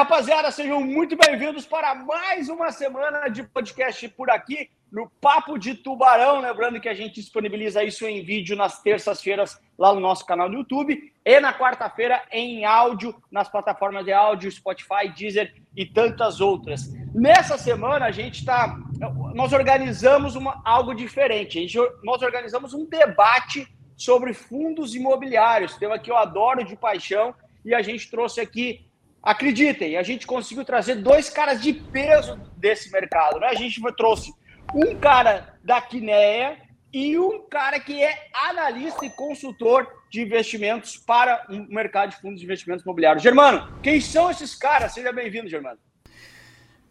rapaziada. Sejam muito bem-vindos para mais uma semana de podcast por aqui no Papo de Tubarão. Lembrando que a gente disponibiliza isso em vídeo nas terças-feiras lá no nosso canal no YouTube e na quarta-feira em áudio nas plataformas de áudio, Spotify, Deezer e tantas outras. Nessa semana a gente está, nós organizamos uma, algo diferente. Gente, nós organizamos um debate sobre fundos imobiliários, tema que eu adoro de paixão e a gente trouxe aqui Acreditem, a gente conseguiu trazer dois caras de peso desse mercado. Né? A gente trouxe um cara da Quineia e um cara que é analista e consultor de investimentos para o mercado de fundos de investimentos imobiliários. Germano, quem são esses caras? Seja bem-vindo, Germano.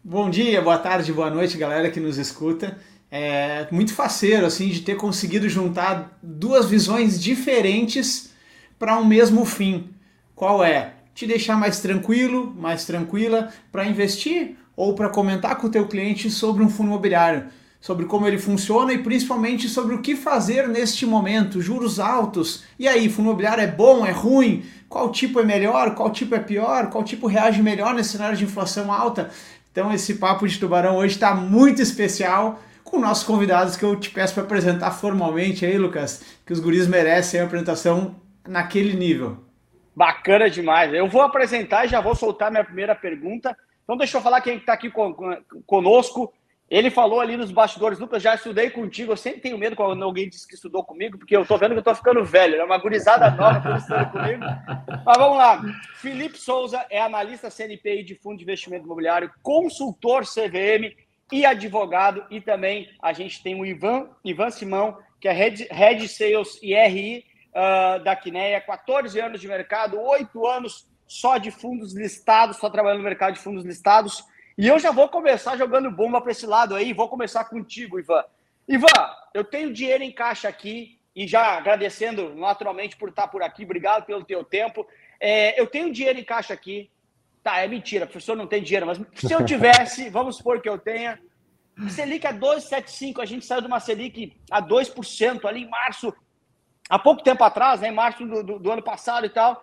Bom dia, boa tarde, boa noite, galera que nos escuta. É muito faceiro assim de ter conseguido juntar duas visões diferentes para um mesmo fim. Qual é? Te deixar mais tranquilo, mais tranquila para investir ou para comentar com o teu cliente sobre um fundo imobiliário sobre como ele funciona e principalmente sobre o que fazer neste momento, juros altos. E aí, fundo imobiliário é bom, é ruim? Qual tipo é melhor, qual tipo é pior, qual tipo reage melhor nesse cenário de inflação alta? Então esse papo de tubarão hoje está muito especial com nossos convidados que eu te peço para apresentar formalmente aí, Lucas, que os guris merecem a apresentação naquele nível. Bacana demais. Eu vou apresentar e já vou soltar minha primeira pergunta. Então deixa eu falar quem está aqui conosco. Ele falou ali nos bastidores, Lucas, já estudei contigo. Eu sempre tenho medo quando alguém diz que estudou comigo, porque eu tô vendo que eu tô ficando velho. É uma gurizada nova por estudando comigo. Mas vamos lá. Felipe Souza é analista CNPI de fundo de investimento imobiliário, consultor CVM e advogado. E também a gente tem o Ivan, Ivan Simão, que é Head, Head Sales e RI uh, da Quineia, 14 anos de mercado, 8 anos só de fundos listados, só trabalhando no mercado de fundos listados. E eu já vou começar jogando bomba para esse lado aí. Vou começar contigo, Ivan. Ivan, eu tenho dinheiro em caixa aqui e já agradecendo naturalmente por estar por aqui. Obrigado pelo teu tempo. É, eu tenho dinheiro em caixa aqui. Tá, é mentira, professor não tem dinheiro, mas se eu tivesse, vamos supor que eu tenha. Selic a 2,75, a gente saiu de uma Selic a 2% ali em março, há pouco tempo atrás, né, em março do, do, do ano passado e tal.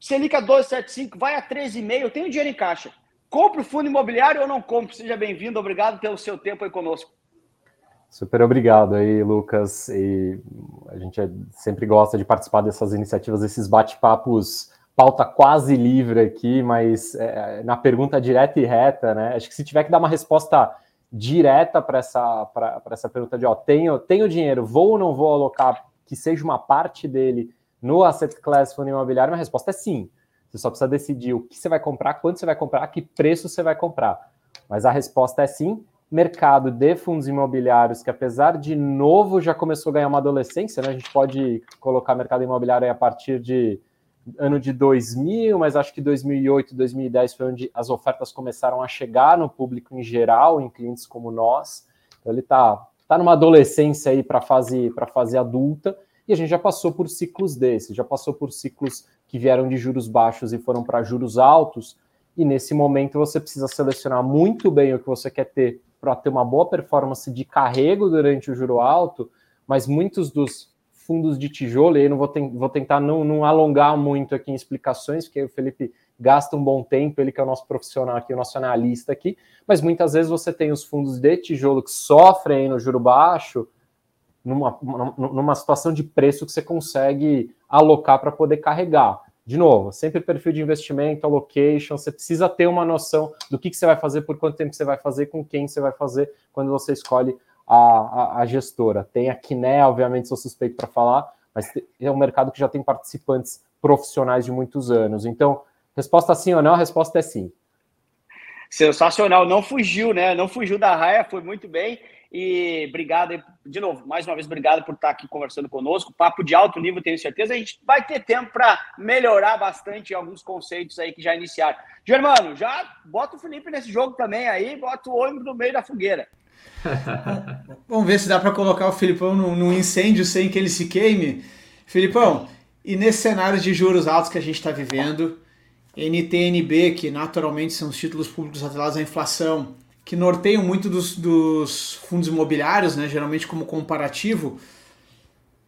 Selic a 2,75, vai a 13,5, eu tenho dinheiro em caixa. Compre o fundo imobiliário ou não compre? Seja bem-vindo, obrigado pelo seu tempo aí conosco. Super obrigado aí, Lucas. E a gente é, sempre gosta de participar dessas iniciativas, desses bate-papos, pauta quase livre aqui, mas é, na pergunta direta e reta, né? Acho que se tiver que dar uma resposta direta para essa, essa pergunta de ó, tenho, tenho dinheiro, vou ou não vou alocar que seja uma parte dele no asset class fundo imobiliário, a resposta é sim. Você só precisa decidir o que você vai comprar, quanto você vai comprar, que preço você vai comprar. Mas a resposta é sim. Mercado de fundos imobiliários, que apesar de novo já começou a ganhar uma adolescência, né? A gente pode colocar mercado imobiliário a partir de ano de 2000, mas acho que 2008, 2010 foi onde as ofertas começaram a chegar no público em geral, em clientes como nós. Então ele está tá numa adolescência aí para fase para fase adulta e a gente já passou por ciclos desses, já passou por ciclos que vieram de juros baixos e foram para juros altos, e nesse momento você precisa selecionar muito bem o que você quer ter para ter uma boa performance de carrego durante o juro alto, mas muitos dos fundos de tijolo, e aí não vou, ten vou tentar não, não, alongar muito aqui em explicações, porque o Felipe gasta um bom tempo, ele que é o nosso profissional aqui, o nosso analista aqui, mas muitas vezes você tem os fundos de tijolo que sofrem no juro baixo, numa, numa situação de preço que você consegue alocar para poder carregar. De novo, sempre perfil de investimento, allocation, você precisa ter uma noção do que, que você vai fazer, por quanto tempo você vai fazer, com quem você vai fazer quando você escolhe a, a, a gestora. Tem a Kiné, obviamente, sou suspeito para falar, mas é um mercado que já tem participantes profissionais de muitos anos. Então, resposta sim ou não? A resposta é sim. Sensacional, não fugiu, né? Não fugiu da raia, foi muito bem. E obrigado, de novo, mais uma vez, obrigado por estar aqui conversando conosco. Papo de alto nível, tenho certeza. A gente vai ter tempo para melhorar bastante alguns conceitos aí que já iniciaram. Germano, já bota o Felipe nesse jogo também aí, bota o ônibus no meio da fogueira. Vamos ver se dá para colocar o Filipão num, incêndio sem que ele se queime. Filipão, e nesse cenário de juros altos que a gente está vivendo, NTNB, que naturalmente são os títulos públicos atrelados à inflação, que norteiam muito dos, dos fundos imobiliários, né, geralmente como comparativo,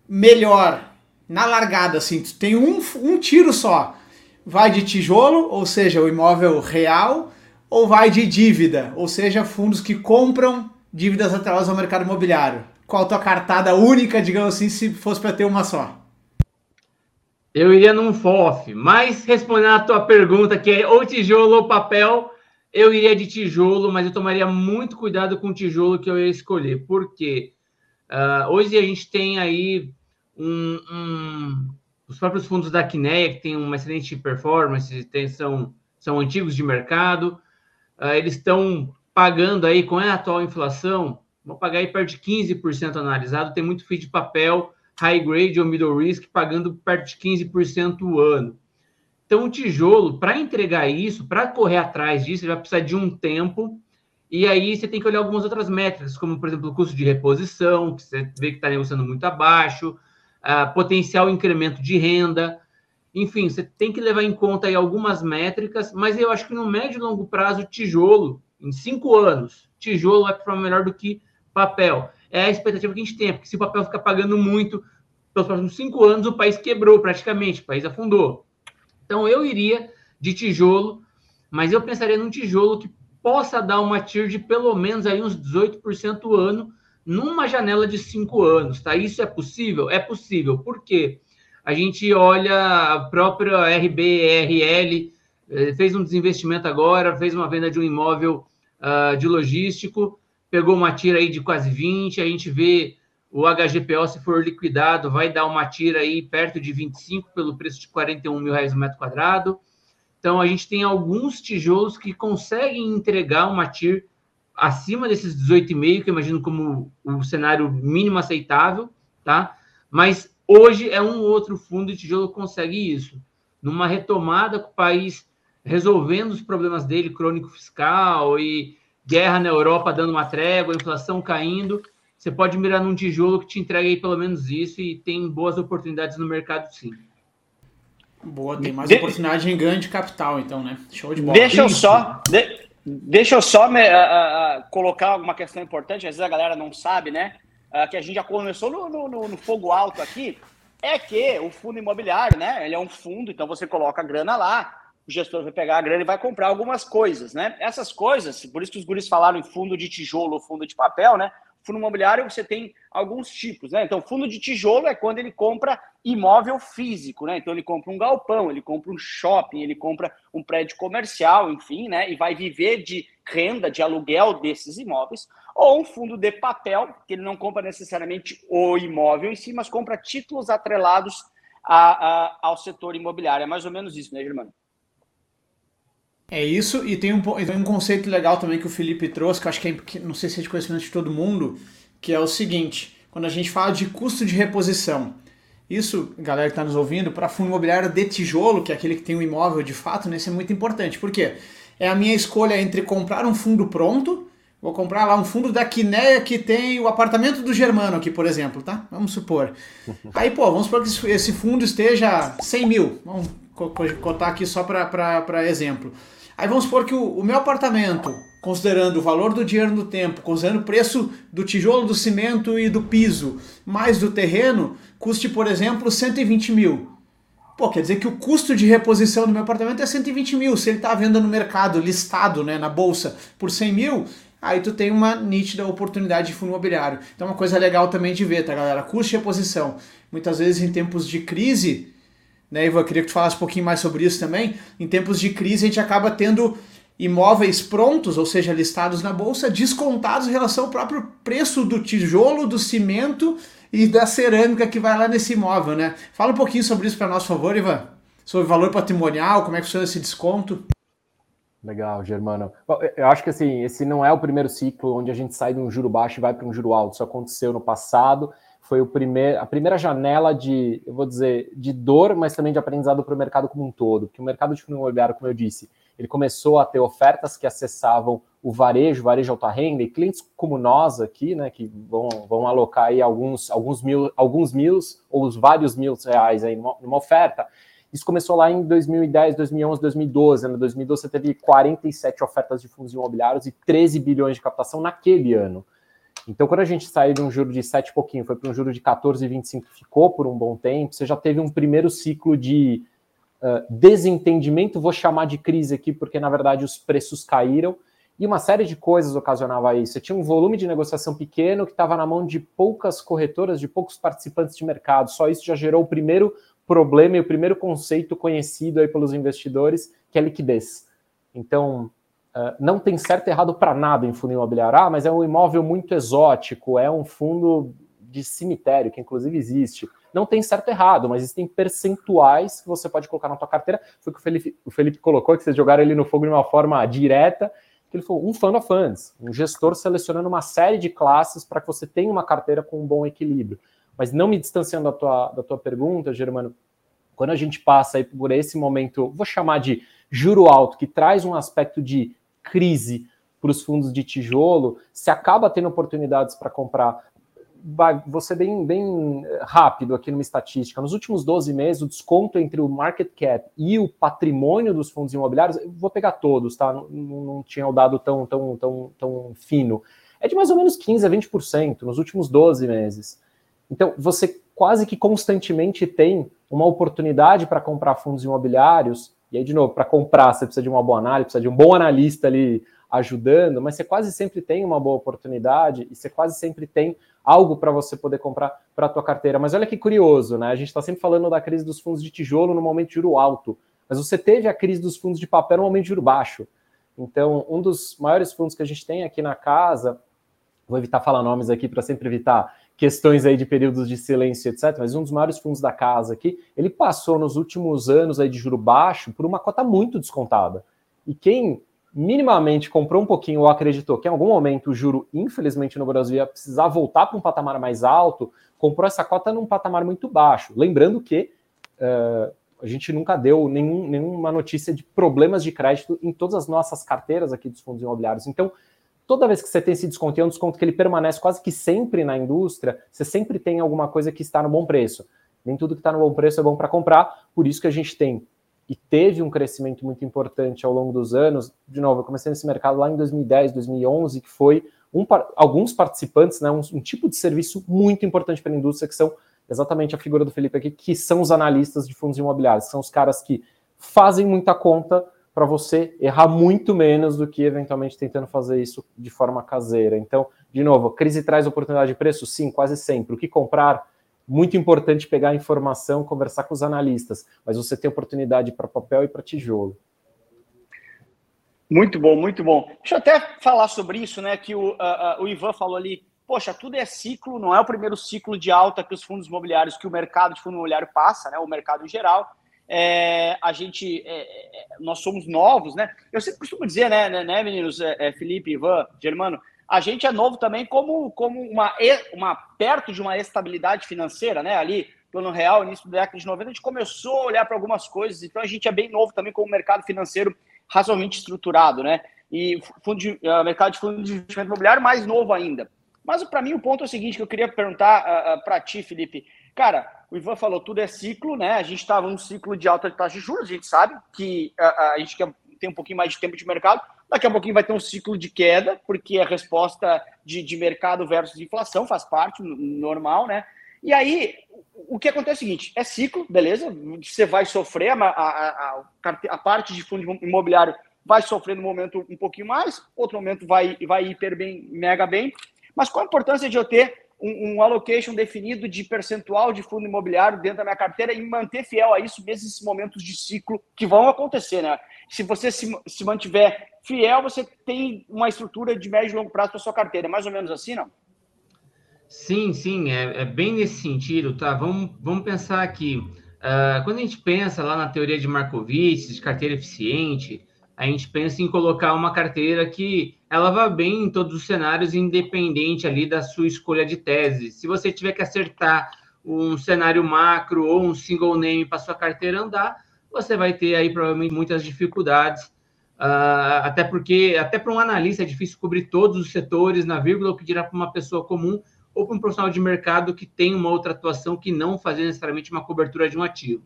melhor na largada, assim, tu tem um, um tiro só. vai de tijolo, ou seja, o imóvel real, ou vai de dívida, ou seja, fundos que compram dívidas atreladas ao mercado imobiliário? Qual a tua cartada única, digamos assim, se fosse para ter uma só? Eu iria num FOF, mas respondendo a tua pergunta, que é ou tijolo ou papel, eu iria de tijolo, mas eu tomaria muito cuidado com o tijolo que eu ia escolher. Por quê? Uh, hoje a gente tem aí um, um, os próprios fundos da Quineia, que tem uma excelente performance, tem, são, são antigos de mercado, uh, eles estão pagando aí, com a atual inflação, vão pagar aí perto de 15% analisado, tem muito FII de papel, high grade ou middle risk, pagando perto de 15% o ano. Então, o tijolo, para entregar isso, para correr atrás disso, ele vai precisar de um tempo. E aí você tem que olhar algumas outras métricas, como, por exemplo, o custo de reposição, que você vê que está negociando muito abaixo, potencial incremento de renda. Enfim, você tem que levar em conta aí algumas métricas, mas eu acho que no médio e longo prazo, tijolo, em cinco anos, tijolo para melhor do que papel. É a expectativa que a gente tem, porque se o papel ficar pagando muito, pelos próximos cinco anos, o país quebrou praticamente, o país afundou. Então eu iria de tijolo, mas eu pensaria num tijolo que possa dar uma TIR de pelo menos aí uns 18% o ano, numa janela de cinco anos, tá? Isso é possível? É possível. Por quê? A gente olha a própria RBRL, eh, fez um desinvestimento agora, fez uma venda de um imóvel uh, de logístico, pegou uma tira aí de quase 20, a gente vê o HGPO, se for liquidado, vai dar uma tira aí perto de 25 pelo preço de 41 mil reais o metro quadrado. Então, a gente tem alguns tijolos que conseguem entregar uma TIR acima desses 18,5, que eu imagino como o cenário mínimo aceitável, tá? Mas hoje é um outro fundo de tijolo que consegue isso. Numa retomada com o país resolvendo os problemas dele, crônico fiscal e guerra na Europa dando uma trégua, inflação caindo, você pode mirar num tijolo que te entrega aí pelo menos isso e tem boas oportunidades no mercado, sim. Boa, tem mais de... oportunidade em ganho de capital, então, né? Show de bola. Deixa eu só, de, deixa eu só me, uh, uh, colocar uma questão importante, às vezes a galera não sabe, né? Uh, que a gente já começou no, no, no, fogo alto aqui, é que o fundo imobiliário, né? Ele é um fundo, então você coloca a grana lá, o gestor vai pegar a grana e vai comprar algumas coisas, né? Essas coisas, por isso que os guris falaram em fundo de tijolo ou fundo de papel, né? Fundo imobiliário você tem alguns tipos, né? Então, fundo de tijolo é quando ele compra imóvel físico, né? Então, ele compra um galpão, ele compra um shopping, ele compra um prédio comercial, enfim, né? E vai viver de renda, de aluguel desses imóveis. Ou um fundo de papel, que ele não compra necessariamente o imóvel em si, mas compra títulos atrelados a, a, ao setor imobiliário. É mais ou menos isso, né, Germano? É isso, e tem um, tem um conceito legal também que o Felipe trouxe, que eu acho que, é, que não sei se é de conhecimento de todo mundo, que é o seguinte: quando a gente fala de custo de reposição, isso, galera que está nos ouvindo, para fundo imobiliário de tijolo, que é aquele que tem um imóvel de fato, né, isso é muito importante. Por quê? É a minha escolha entre comprar um fundo pronto, vou comprar lá um fundo da Quineia que tem o apartamento do Germano aqui, por exemplo, tá? Vamos supor. Aí, pô, vamos supor que esse fundo esteja 100 mil. Vamos cotar aqui só para exemplo. Aí vamos supor que o, o, meu apartamento, considerando o valor do dinheiro no tempo, considerando o preço do tijolo, do cimento e do piso, mais do terreno, custe, por exemplo, 120 mil. Pô, quer dizer que o custo de reposição do meu apartamento é 120 mil. Se ele está à venda no mercado, listado né, na bolsa, por 100 mil, aí tu tem uma nítida oportunidade de fundo imobiliário. Então, uma coisa legal também de ver, tá, galera? Custo de reposição. Muitas vezes, em tempos de crise, né, Ivan? Queria que tu falasse um pouquinho mais sobre isso também. Em tempos de crise, a gente acaba tendo imóveis prontos, ou seja, listados na bolsa, descontados em relação ao próprio preço do tijolo, do cimento e da cerâmica que vai lá nesse imóvel, né? Fala um pouquinho sobre isso para nós, por favor, Ivan. Sobre valor patrimonial, como é que funciona esse desconto. Legal, Germano. Eu acho que assim, esse não é o primeiro ciclo onde a gente sai de um juro baixo e vai para um juro alto. Isso aconteceu no passado foi o primeir, a primeira janela de, eu vou dizer, de dor, mas também de aprendizado para o mercado como um todo. Porque o mercado de fundo imobiliário, como eu disse, ele começou a ter ofertas que acessavam o varejo, varejo alta renda, e clientes como nós aqui, né, que vão, vão alocar aí alguns, alguns mil, alguns mil ou os vários mil reais aí numa, numa oferta. Isso começou lá em 2010, 2011, 2012. Em 2012 você teve 47 ofertas de fundos imobiliários e 13 bilhões de captação naquele ano. Então, quando a gente saiu de um juro de 7 e pouquinho, foi para um juro de 14,25, ficou por um bom tempo, você já teve um primeiro ciclo de uh, desentendimento, vou chamar de crise aqui, porque na verdade os preços caíram, e uma série de coisas ocasionava isso. Você tinha um volume de negociação pequeno que estava na mão de poucas corretoras, de poucos participantes de mercado. Só isso já gerou o primeiro problema e o primeiro conceito conhecido aí pelos investidores, que é liquidez. Então, não tem certo e errado para nada em fundo imobiliário. Ah, mas é um imóvel muito exótico, é um fundo de cemitério, que inclusive existe. Não tem certo e errado, mas existem percentuais que você pode colocar na tua carteira. Foi o que o Felipe, o Felipe colocou, que vocês jogaram ele no fogo de uma forma direta, que ele falou, um fund of funds, um gestor selecionando uma série de classes para que você tenha uma carteira com um bom equilíbrio. Mas não me distanciando da tua, da tua pergunta, Germano, quando a gente passa aí por esse momento, vou chamar de juro alto, que traz um aspecto de crise para os fundos de tijolo, se acaba tendo oportunidades para comprar vou ser bem, bem rápido aqui numa estatística. Nos últimos 12 meses, o desconto entre o market cap e o patrimônio dos fundos imobiliários, vou pegar todos, tá? Não, não tinha o dado tão, tão, tão, tão fino. É de mais ou menos 15% a 20% nos últimos 12 meses. Então, você quase que constantemente tem uma oportunidade para comprar fundos imobiliários. E aí, de novo, para comprar, você precisa de uma boa análise, precisa de um bom analista ali ajudando, mas você quase sempre tem uma boa oportunidade e você quase sempre tem algo para você poder comprar para a tua carteira. Mas olha que curioso, né? A gente está sempre falando da crise dos fundos de tijolo no momento de juro alto, mas você teve a crise dos fundos de papel no momento de juro baixo. Então, um dos maiores fundos que a gente tem aqui na casa, vou evitar falar nomes aqui para sempre evitar questões aí de períodos de silêncio, etc. Mas um dos maiores fundos da casa aqui, ele passou nos últimos anos aí de juro baixo por uma cota muito descontada. E quem minimamente comprou um pouquinho ou acreditou que em algum momento o juro, infelizmente, no Brasil ia precisar voltar para um patamar mais alto, comprou essa cota num patamar muito baixo. Lembrando que uh, a gente nunca deu nenhum, nenhuma notícia de problemas de crédito em todas as nossas carteiras aqui dos fundos imobiliários. Então, toda vez que você tem esse desconto, e é um desconto que ele permanece quase que sempre na indústria, você sempre tem alguma coisa que está no bom preço. Nem tudo que está no bom preço é bom para comprar, por isso que a gente tem e teve um crescimento muito importante ao longo dos anos. De novo, eu comecei nesse mercado lá em 2010, 2011, que foi um, alguns participantes, né, um, um tipo de serviço muito importante para a indústria, que são exatamente a figura do Felipe aqui, que são os analistas de fundos imobiliários, são os caras que fazem muita conta para você errar muito menos do que eventualmente tentando fazer isso de forma caseira. Então, de novo, crise traz oportunidade de preço? Sim, quase sempre. O que comprar? muito importante pegar a informação, conversar com os analistas, mas você tem oportunidade para papel e para tijolo. Muito bom, muito bom. Deixa eu até falar sobre isso, né? Que o, uh, uh, o Ivan falou ali. Poxa, tudo é ciclo, não é o primeiro ciclo de alta que os fundos imobiliários, que o mercado de fundo imobiliário passa, né? O mercado em geral. É, a gente, é, é nós somos novos, né? Eu sempre costumo dizer, né, né, né meninos, é, é, Felipe, Ivan, Germano, a gente é novo também como, como uma, uma perto de uma estabilidade financeira, né? Ali, plano real, início da década de 90, a gente começou a olhar para algumas coisas, então a gente é bem novo também como mercado financeiro razoavelmente estruturado, né? E fundo de, uh, mercado de fundo de investimento imobiliário mais novo ainda. Mas para mim o ponto é o seguinte que eu queria perguntar uh, uh, para ti, Felipe. Cara, o Ivan falou, tudo é ciclo, né? A gente estava num ciclo de alta taxa de juros, a gente sabe que a gente quer, tem um pouquinho mais de tempo de mercado, Daqui a pouquinho vai ter um ciclo de queda, porque a resposta de, de mercado versus inflação faz parte, normal, né? E aí, o que acontece é o seguinte: é ciclo, beleza? Você vai sofrer, a, a, a, a parte de fundo imobiliário vai sofrer no momento um pouquinho mais, outro momento vai, vai hiper bem, mega bem. Mas qual a importância de eu ter um, um, allocation definido de percentual de fundo imobiliário dentro da minha carteira e manter fiel a isso, mesmo esses momentos de ciclo que vão acontecer, né? Se você se, se mantiver fiel, você tem uma estrutura de médio e longo prazo para sua carteira. É mais ou menos assim, não? Sim, sim, é, é bem nesse sentido, tá? Vamos, vamos pensar aqui. Uh, quando a gente pensa lá na teoria de Markowitz, de carteira eficiente, a gente pensa em colocar uma carteira que ela vá bem em todos os cenários, independente ali da sua escolha de tese. Se você tiver que acertar um cenário macro ou um single name para sua carteira andar, você vai ter aí provavelmente muitas dificuldades Uh, até porque, até para um analista é difícil cobrir todos os setores na vírgula, o que dirá para uma pessoa comum ou para um profissional de mercado que tem uma outra atuação que não fazer necessariamente uma cobertura de um ativo.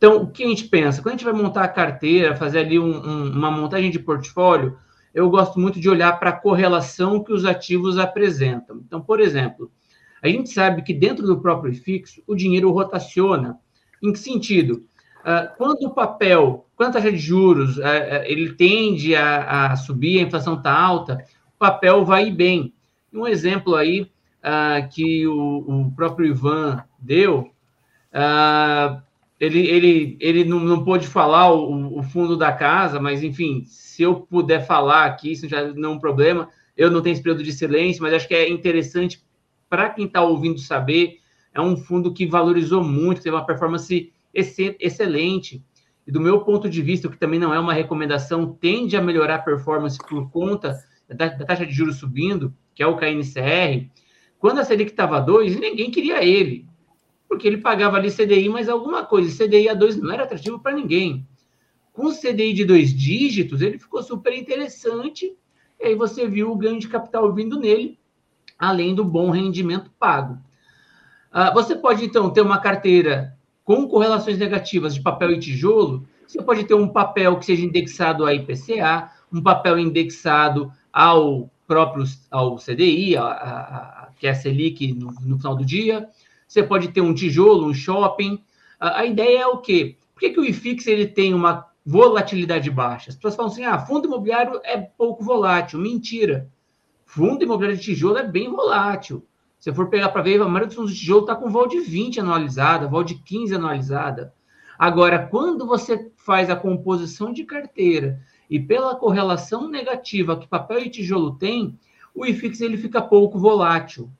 Então, o que a gente pensa? Quando a gente vai montar a carteira, fazer ali um, um, uma montagem de portfólio, eu gosto muito de olhar para a correlação que os ativos apresentam. Então, por exemplo, a gente sabe que dentro do próprio fixo, o dinheiro rotaciona. Em que sentido? Uh, quando o papel, quando a taxa de juros uh, uh, ele tende a, a, subir, a inflação está alta, o papel vai bem. Um exemplo aí que o, o, próprio Ivan deu, ele, ele, ele não, não pôde falar o, o, fundo da casa, mas enfim, se eu puder falar aqui, isso já não é um problema. Eu não tenho esse período de silêncio, mas acho que é interessante para quem está ouvindo saber. É um fundo que valorizou muito, teve uma performance excelente. E do meu ponto de vista, o que também não é uma recomendação, tende a melhorar a performance por conta da, da taxa de juros subindo, que é o KNCR. Quando a Selic estava 2, ninguém queria ele, porque ele pagava ali CDI mais alguma coisa. CDI a 2 não era atrativo para ninguém. Com o CDI de dois dígitos, ele ficou super interessante, e aí você viu o ganho de capital vindo nele, além do bom rendimento pago. Uh, você pode, então, ter uma carteira com correlações negativas de papel e tijolo, você pode ter um papel que seja indexado a IPCA, um papel indexado ao próprio ao CDI, a, a, a, que é a Selic no, no, final do dia. Você pode ter um tijolo, um shopping. A, a ideia é o quê? Por que, que o IFIX ele tem uma volatilidade baixa? As pessoas falam assim, ah, fundo imobiliário é pouco volátil. Mentira. Fundo imobiliário de tijolo é bem volátil. Se for pegar para ver, a maioria dos fundos de tijolo está com vol de 20 anualizada, vol de 15 anualizada. Agora, quando você faz a composição de carteira e pela correlação negativa que papel e tijolo tem, o IFIX ele fica pouco volátil.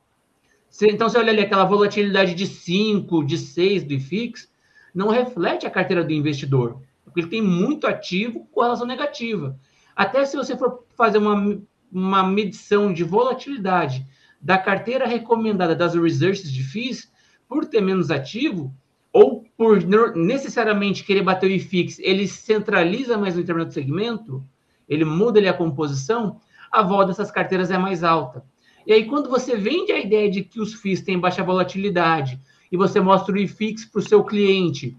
Então, você olha ali aquela volatilidade de 5, de 6 do IFIX, não reflete a carteira do investidor, porque ele tem muito ativo com relação negativa. Até se você for fazer uma, uma medição de volatilidade da carteira recomendada das researches de FIIs, por ter menos ativo, ou por necessariamente querer bater o IFIX, ele centraliza mais no determinado segmento, ele muda ali a composição, a vol dessas carteiras é mais alta. E aí, quando você vende a ideia de que os FIIs têm baixa volatilidade e você mostra o IFIX para o seu cliente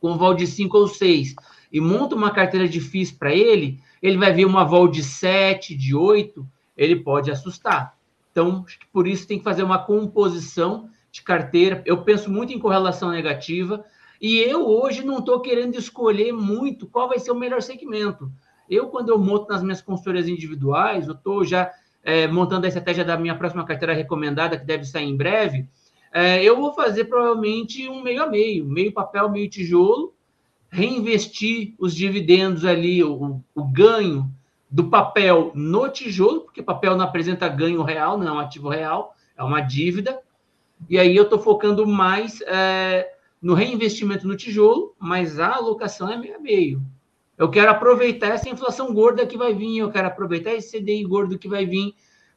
com vol de 5 ou 6 e monta uma carteira de FIIs para ele, ele vai ver uma vol de 7, de 8, ele pode assustar. Então, por isso tem que fazer uma composição de carteira. Eu penso muito em correlação negativa e eu hoje não estou querendo escolher muito qual vai ser o melhor segmento. Eu, quando eu monto nas minhas consultorias individuais, eu estou já é, montando a estratégia da minha próxima carteira recomendada, que deve sair em breve, é, eu vou fazer provavelmente um meio a meio, meio papel, meio tijolo, reinvestir os dividendos ali, o, o ganho do papel no tijolo, porque papel não apresenta ganho real, não é um ativo real, é uma dívida. E aí eu estou focando mais é, no reinvestimento no tijolo, mas a alocação é meio a meio. Eu quero aproveitar essa inflação gorda que vai vir, eu quero aproveitar esse CDI gordo que vai vir,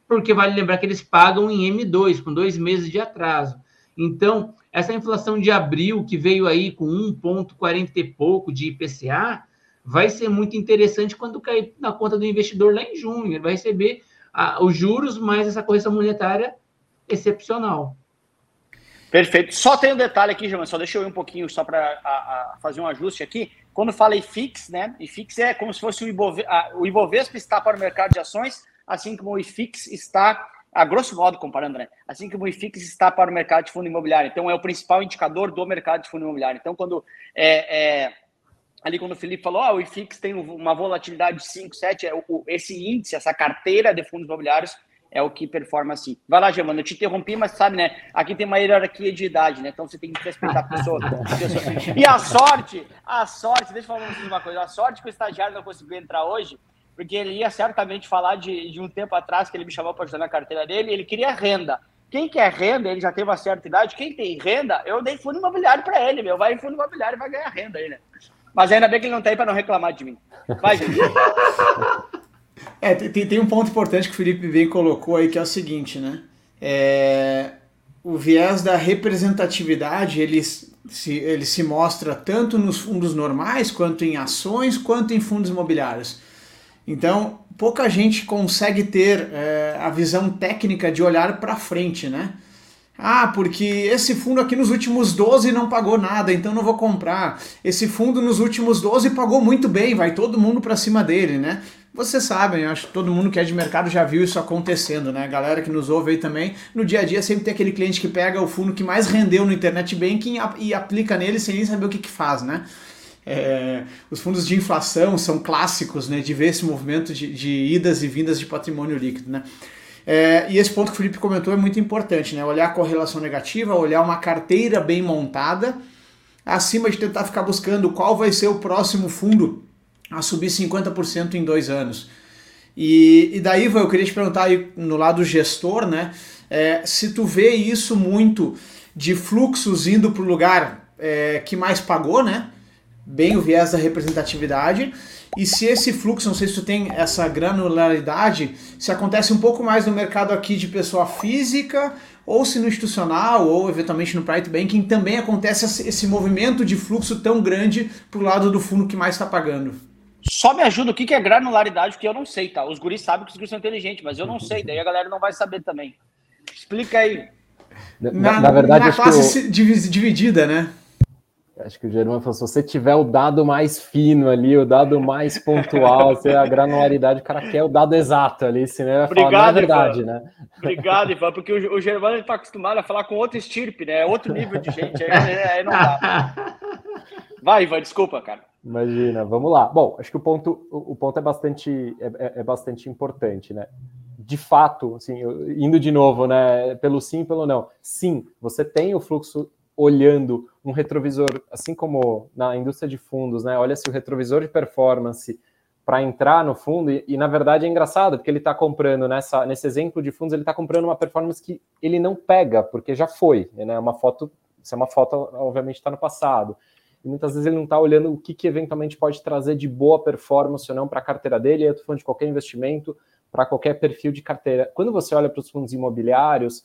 porque vale lembrar que eles pagam em M2, com dois meses de atraso. Então, essa inflação de abril, que veio aí com 1,40 e pouco de IPCA, vai ser muito interessante quando cair na conta do investidor lá em junho. Ele vai receber a, os juros mais essa correção monetária excepcional. Perfeito. Só tem um detalhe aqui, João, só deixa eu ir um pouquinho só para fazer um ajuste aqui. Quando fala IFIX, né? IFIX é como se fosse o, Ibove, a, o Ibovespa está para o mercado de ações, assim como o IFIX está, a grosso modo comparando, né? Assim como o IFIX está para o mercado de fundo imobiliário. Então, é o principal indicador do mercado de fundo imobiliário. Então, quando é, é ali quando o Felipe falou, ah, o IFIX tem uma volatilidade de 5, 7, é esse índice, essa carteira de fundos imobiliários é o que performa assim. Vai lá, Gemano, eu te interrompi, mas sabe, né? Aqui tem uma hierarquia de idade, né? Então você tem que respeitar a pessoa. e a sorte, a sorte, deixa eu falar uma coisa, a sorte que o estagiário não conseguiu entrar hoje, porque ele ia certamente falar de, de um tempo atrás que ele me chamou para ajudar na carteira dele, ele queria renda. Quem quer renda, ele já tem uma certa idade, quem tem renda, eu dei fundo imobiliário para ele, meu. Vai em fundo imobiliário e vai ganhar renda aí, né? Mas ainda bem que ele não tá aí para não reclamar de mim. Vai, gente. é, tem, tem um ponto importante que o Felipe bem colocou aí, que é o seguinte, né? É, o viés da representatividade, ele se, ele se mostra tanto nos fundos normais, quanto em ações, quanto em fundos imobiliários. Então, pouca gente consegue ter é, a visão técnica de olhar para frente, né? Ah, porque esse fundo aqui nos últimos 12 não pagou nada, então não vou comprar. Esse fundo nos últimos 12 pagou muito bem, vai todo mundo para cima dele, né? Vocês sabem, acho que todo mundo que é de mercado já viu isso acontecendo, né? Galera que nos ouve aí também, no dia a dia sempre tem aquele cliente que pega o fundo que mais rendeu no internet banking e aplica nele sem nem saber o que, que faz, né? É, os fundos de inflação são clássicos né, de ver esse movimento de, de idas e vindas de patrimônio líquido. Né? É, e esse ponto que o Felipe comentou é muito importante, né? olhar a correlação negativa, olhar uma carteira bem montada, acima de tentar ficar buscando qual vai ser o próximo fundo a subir 50% em dois anos. E, e daí, eu queria te perguntar aí no lado gestor, né? É, se tu vê isso muito de fluxos indo para o lugar é, que mais pagou, né? Bem o viés da representatividade. E se esse fluxo, não sei se tu tem essa granularidade, se acontece um pouco mais no mercado aqui de pessoa física, ou se no institucional, ou eventualmente no private banking, também acontece esse movimento de fluxo tão grande para o lado do fundo que mais está pagando. Só me ajuda o que é granularidade, porque eu não sei, tá? Os guris sabem que os guris são inteligentes, mas eu não sei, daí a galera não vai saber também. Explica aí. Na, na, na verdade, na classe eu... dividida, né? Acho que o Germano falou: se você tiver o dado mais fino ali, o dado mais pontual, se a granularidade, o cara quer o dado exato ali, senão vai Obrigado, falar, na verdade, Ivan. né? Obrigado, Ivan, porque o, o Germano está acostumado a falar com outro estirpe, né? É outro nível de gente, aí, aí não dá. Vai, Ivan, desculpa, cara. Imagina, vamos lá. Bom, acho que o ponto, o ponto é bastante, é, é, é bastante importante, né? De fato, assim, indo de novo, né? Pelo sim, pelo não. Sim, você tem o fluxo olhando um retrovisor, assim como na indústria de fundos, né? Olha se o retrovisor de performance para entrar no fundo, e, e, na verdade é engraçado, porque ele está comprando nessa, nesse exemplo de fundos, ele está comprando uma performance que ele não pega, porque já foi, né? Uma foto, se é uma foto, obviamente está no passado. E muitas vezes ele não está olhando o que, que eventualmente pode trazer de boa performance ou não para a carteira dele. Eu estou falando de qualquer investimento, para qualquer perfil de carteira. Quando você olha para os fundos imobiliários,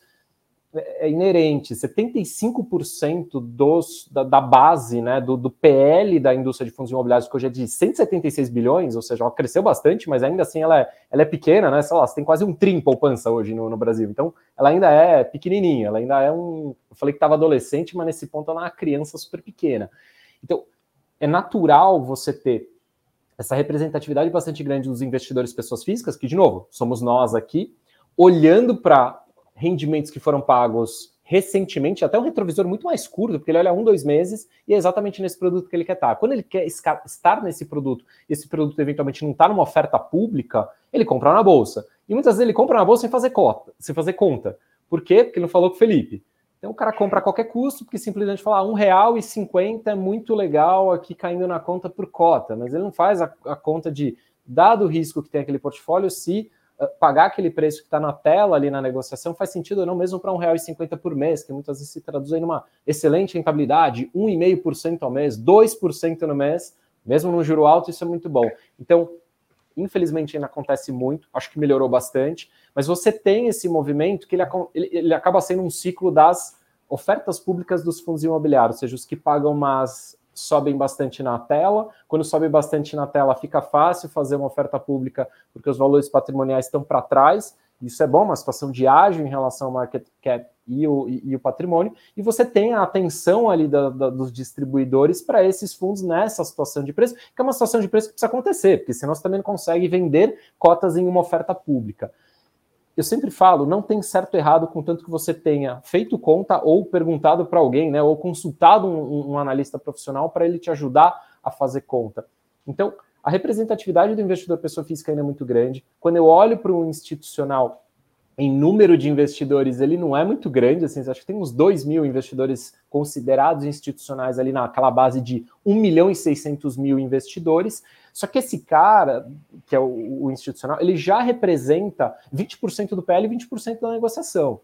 é, é inerente, 75% dos, da, da, base, né, do, do, PL da indústria de fundos imobiliários, que hoje é de 176 bilhões, ou seja, ela cresceu bastante, mas ainda assim ela é, ela é pequena, né, sei lá, você tem quase um trim poupança hoje no, no Brasil, então ela ainda é pequenininha, ela ainda é um, eu falei que estava adolescente, mas nesse ponto ela é uma criança super pequena. Então, é natural você ter essa representatividade bastante grande dos investidores pessoas físicas, que, de novo, somos nós aqui, olhando para rendimentos que foram pagos recentemente, até um retrovisor muito mais curto, porque ele olha um, dois meses e é exatamente nesse produto que ele quer estar. Quando ele quer estar nesse produto esse produto eventualmente não está numa oferta pública, ele compra na bolsa. E muitas vezes ele compra na bolsa sem fazer cota, sem fazer conta. Por quê? Porque ele não falou com o Felipe. Então o cara compra a qualquer custo, porque simplesmente fala ah, um real e cinquenta é muito legal aqui caindo na conta por cota, mas ele não faz a, a conta de, dado o risco que tem aquele portfólio, se eh, pagar aquele preço que está na tela ali na negociação faz sentido ou não, mesmo para um real e cinquenta por mês, que muitas vezes se traduz em uma excelente rentabilidade, 1,5% ao mês, 2% no mês, mesmo no juro alto, isso é muito bom. Então, infelizmente ainda acontece muito, acho que melhorou bastante, mas você tem esse movimento que ele, ele, ele acaba sendo um ciclo das ofertas públicas dos fundos imobiliários, ou seja, os que pagam mais sobem bastante na tela. Quando sobe bastante na tela, fica fácil fazer uma oferta pública, porque os valores patrimoniais estão para trás. Isso é bom, uma situação de ágil em relação ao market cap e o, e, e o patrimônio. E você tem a atenção ali da, da, dos distribuidores para esses fundos nessa situação de preço, que é uma situação de preço que precisa acontecer, porque senão você também não consegue vender cotas em uma oferta pública eu sempre falo, não tem certo ou errado, contanto que você tenha feito conta ou perguntado para alguém, né, ou consultado um, um analista profissional para ele te ajudar a fazer conta. Então, a representatividade do investidor pessoa física ainda é muito grande. Quando eu olho para um institucional em número de investidores, ele não é muito grande, assim, acho que tem uns 2 mil investidores considerados institucionais ali naquela base de 1 milhão e 600 mil investidores, só que esse cara, que é o, o institucional, ele já representa 20% do PL e 20% da negociação.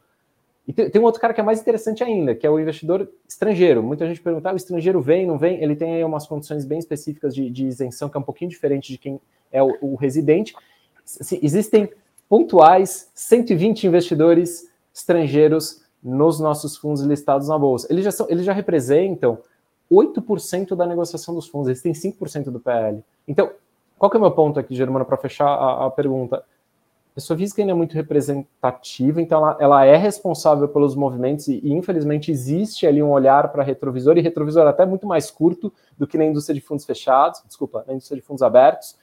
E tem, tem, um outro cara que é mais interessante ainda, que é o investidor estrangeiro. Muita gente pergunta, ah, o estrangeiro vem, não vem? Ele tem aí umas condições bem específicas de, de isenção, que é um pouquinho diferente de quem é o, o residente. Assim, existem pontuais 120 investidores estrangeiros nos nossos fundos listados na Bolsa. Eles já, são, eles já representam 8% da negociação dos fundos, eles têm 5% do PL. Então, qual que é o meu ponto aqui, Germano, para fechar a, a, pergunta? A pessoa física ainda é muito representativa, então ela, ela é responsável pelos movimentos e, e, infelizmente, existe ali um olhar para retrovisor, e retrovisor até muito mais curto do que na indústria de fundos fechados, desculpa, na indústria de fundos abertos.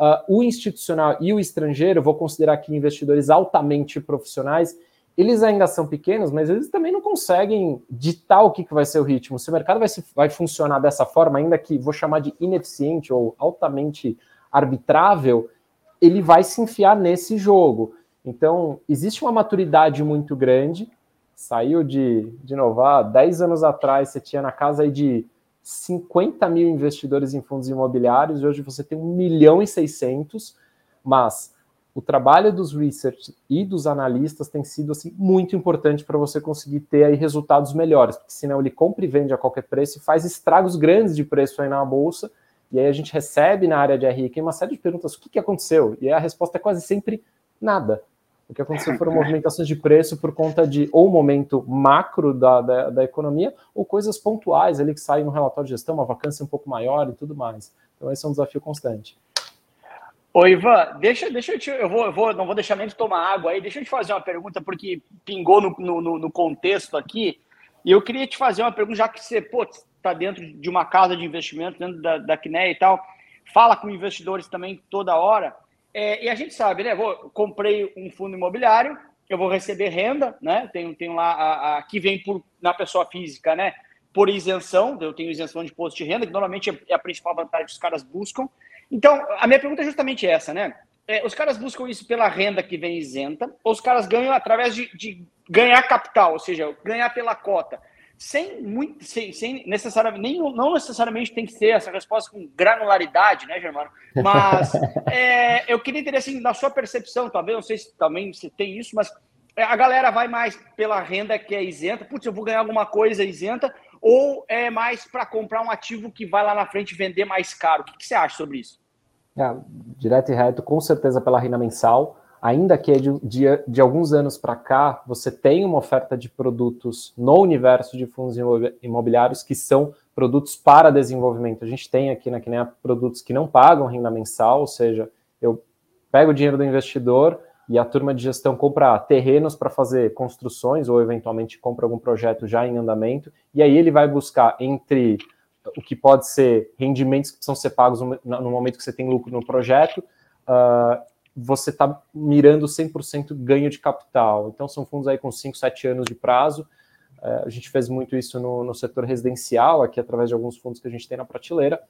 Uh, o institucional e o estrangeiro, vou considerar aqui investidores altamente profissionais, eles ainda são pequenos, mas eles também não conseguem ditar o que, que vai ser o ritmo. Se o mercado vai, se, vai funcionar dessa forma, ainda que vou chamar de ineficiente ou altamente arbitrável, ele vai se enfiar nesse jogo. Então, existe uma maturidade muito grande. Saiu de, de inovar, 10 anos atrás você tinha na casa aí de 50 mil investidores em fundos imobiliários, e hoje você tem 1 milhão e 600, mas o trabalho dos research e dos analistas tem sido assim muito importante para você conseguir ter aí resultados melhores, porque senão ele compra e vende a qualquer preço e faz estragos grandes de preço aí na bolsa, e aí a gente recebe na área de RI uma série de perguntas, o que, que aconteceu? E a resposta é quase sempre nada. O que aconteceu foram movimentações de preço por conta de ou momento macro da, da, da, economia ou coisas pontuais ali que saem no relatório de gestão, uma vacância um pouco maior e tudo mais. Então esse é um desafio constante. Ô, Ivan, deixa, deixa eu te. Eu vou, eu vou, não vou deixar nem de tomar água aí. Deixa eu te fazer uma pergunta, porque pingou no, no, no contexto aqui. E eu queria te fazer uma pergunta, já que você está dentro de uma casa de investimento, dentro da, da CNE e tal, fala com investidores também toda hora. É, e a gente sabe, né? Vou, comprei um fundo imobiliário, eu vou receber renda, né? Tenho, tenho lá a, a, que vem por, na pessoa física, né? Por isenção, eu tenho isenção de imposto de renda, que normalmente é a principal vantagem que os caras buscam. Então, a minha pergunta é justamente essa, né? É, os caras buscam isso pela renda que vem isenta, ou os caras ganham através de, de ganhar capital, ou seja, ganhar pela cota sem muito, sem, sem necessariamente, nem, não necessariamente tem que ser essa resposta com granularidade, né, Germano? Mas é, eu queria entender, assim, na sua percepção, talvez, não sei se também se tem isso, mas é, a galera vai mais pela renda que é isenta, putz, eu vou ganhar alguma coisa isenta, ou é mais para comprar um ativo que vai lá na frente vender mais caro? O que, que você acha sobre isso? É, direto e reto, com certeza pela renda mensal ainda que de, de, de alguns anos para cá, você tem uma oferta de produtos no universo de fundos imobiliários que são produtos para desenvolvimento. A gente tem aqui na Kinea produtos que não pagam renda mensal, ou seja, eu pego o dinheiro do investidor e a turma de gestão compra terrenos para fazer construções ou eventualmente compra algum projeto já em andamento, e aí ele vai buscar entre o que pode ser rendimentos que precisam ser pagos no, no momento que você tem lucro no projeto, uh, você está mirando 100% ganho de capital. Então, são fundos aí com 5, 7 anos de prazo. É, a gente fez muito isso no, no, setor residencial, aqui através de alguns fundos que a gente tem na prateleira,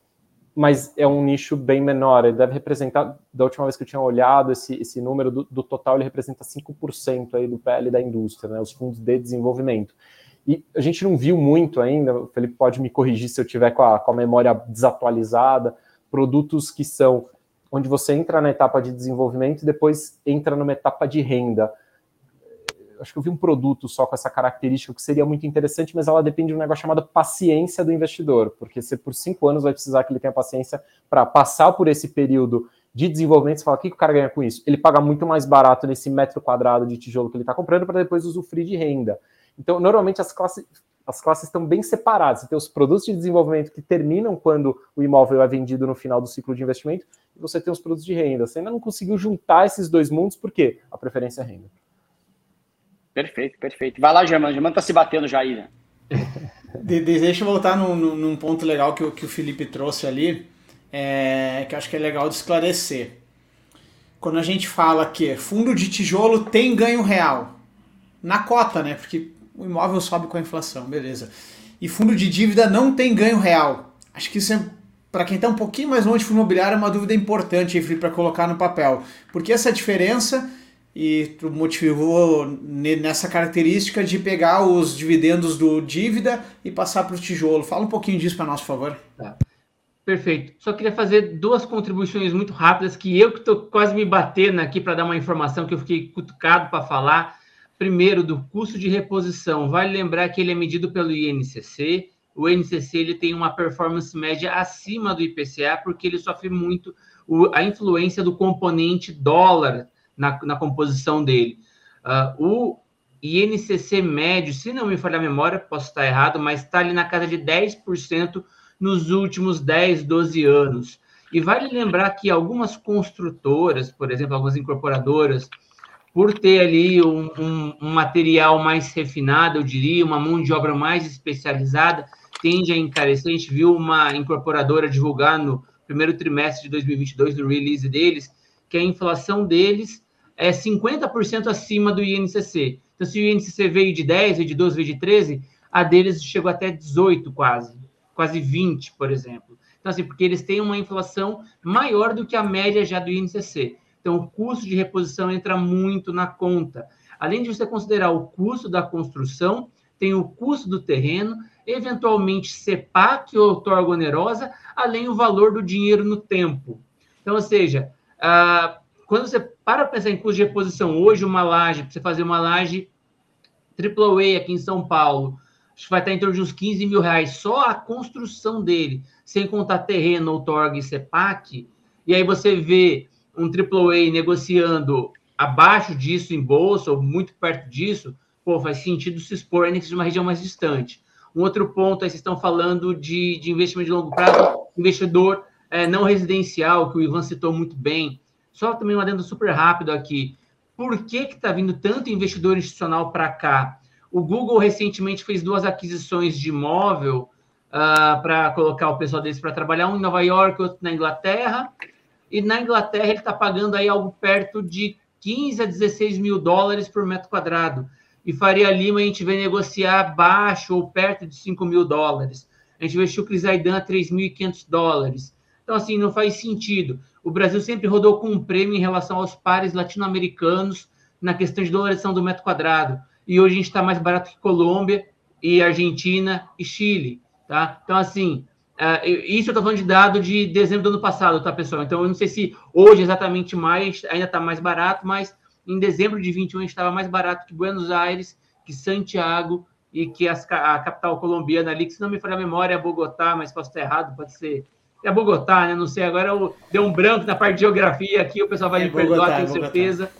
mas é um nicho bem menor. Ele deve representar, da última vez que eu tinha olhado esse, esse número do, do total, ele representa 5% aí do PL da indústria, né, os fundos de desenvolvimento. E a gente não viu muito ainda, o Felipe pode me corrigir se eu tiver com a, com a memória desatualizada, produtos que são onde você entra na etapa de desenvolvimento e depois entra numa etapa de renda. Acho que eu vi um produto só com essa característica que seria muito interessante, mas ela depende de um negócio chamado paciência do investidor, porque você por cinco anos vai precisar que ele tenha paciência para passar por esse período de desenvolvimento. Você fala, o que o cara ganha com isso? Ele paga muito mais barato nesse metro quadrado de tijolo que ele está comprando para depois usufruir de renda. Então, normalmente as classes as classes estão bem separadas. Você tem os produtos de desenvolvimento que terminam quando o imóvel é vendido no final do ciclo de investimento, você tem os produtos de renda. Você ainda não conseguiu juntar esses dois mundos, por quê? A preferência é renda. Perfeito, perfeito. Vai lá, Germano. Germano está se batendo já aí, né? De, de, deixa eu voltar num, num, ponto legal que, que o Felipe trouxe ali, é, que eu acho que é legal de esclarecer. Quando a gente fala que fundo de tijolo tem ganho real, na cota, né? Porque o imóvel sobe com a inflação, beleza. E fundo de dívida não tem ganho real. Acho que isso é, para quem está um pouquinho mais longe de fundo imobiliário, é uma dúvida importante para colocar no papel. Porque essa diferença, e motivou nessa característica de pegar os dividendos do dívida e passar para o tijolo. Fala um pouquinho disso para nós, por favor. Tá. Perfeito. Só queria fazer duas contribuições muito rápidas que eu que estou quase me batendo aqui para dar uma informação que eu fiquei cutucado para falar primeiro do custo de reposição, vale lembrar que ele é medido pelo INCC. O INCC ele tem uma performance média acima do IPCA, porque ele sofre muito o, a influência do componente dólar na, na composição dele. Uh, o INCC médio, se não me falhar a memória, posso estar errado, mas está ali na casa de 10% nos últimos 10, 12 anos. E vale lembrar que algumas construtoras, por exemplo, algumas incorporadoras, por ter ali um, um, um, material mais refinado, eu diria, uma mão de obra mais especializada, tende a encarecer. A gente viu uma incorporadora divulgar no primeiro trimestre de 2022, no release deles, que a inflação deles é 50% acima do INCC. Então, se o INCC veio de 10, veio de 12, veio de 13, a deles chegou até 18 quase, quase 20, por exemplo. Então, assim, porque eles têm uma inflação maior do que a média já do INCC. Então, o custo de reposição entra muito na conta. Além de você considerar o custo da construção, tem o custo do terreno, eventualmente CEPAC ou outorga onerosa, além o valor do dinheiro no tempo. Então, ou seja, quando você para pensar em custo de reposição, hoje uma laje, para você fazer uma laje AAA aqui em São Paulo, acho que vai estar em torno de uns 15 mil reais, só a construção dele, sem contar terreno, outorga e CEPAC, e aí você vê um AAA negociando abaixo disso em bolsa, ou muito perto disso, pô, faz sentido se expor de uma região mais distante. Um outro ponto, aí vocês estão falando de, de investimento de longo prazo, investidor é, não residencial, que o Ivan citou muito bem. Só também um adendo super rápido aqui. Por que está vindo tanto investidor institucional para cá? O Google recentemente fez duas aquisições de imóvel uh, para colocar o pessoal deles para trabalhar, um em Nova York, outro na Inglaterra. E na Inglaterra ele está pagando aí algo perto de 15 a 16 mil dólares por metro quadrado e Faria Lima a gente vem negociar baixo ou perto de 5 mil dólares. A gente investiu o Crisaidan a 3.500 dólares. Então, assim, não faz sentido. O Brasil sempre rodou com um prêmio em relação aos pares latino-americanos na questão de dolarização do metro quadrado. E hoje a gente está mais barato que Colômbia e Argentina e Chile, tá? Então, assim, uh, isso eu estou falando de dado de dezembro do ano passado, tá, pessoal? Então, eu não sei se hoje, exatamente mais, ainda está mais barato, mas em dezembro de 21 estava mais barato que Buenos Aires, que Santiago e que as, a capital colombiana ali, que se não me falha a memória é Bogotá, mas posso estar errado, pode ser. É Bogotá, né? Não sei, agora eu, deu um branco na parte de geografia aqui, o pessoal vai é me Bogotá, perdoar, tenho é certeza.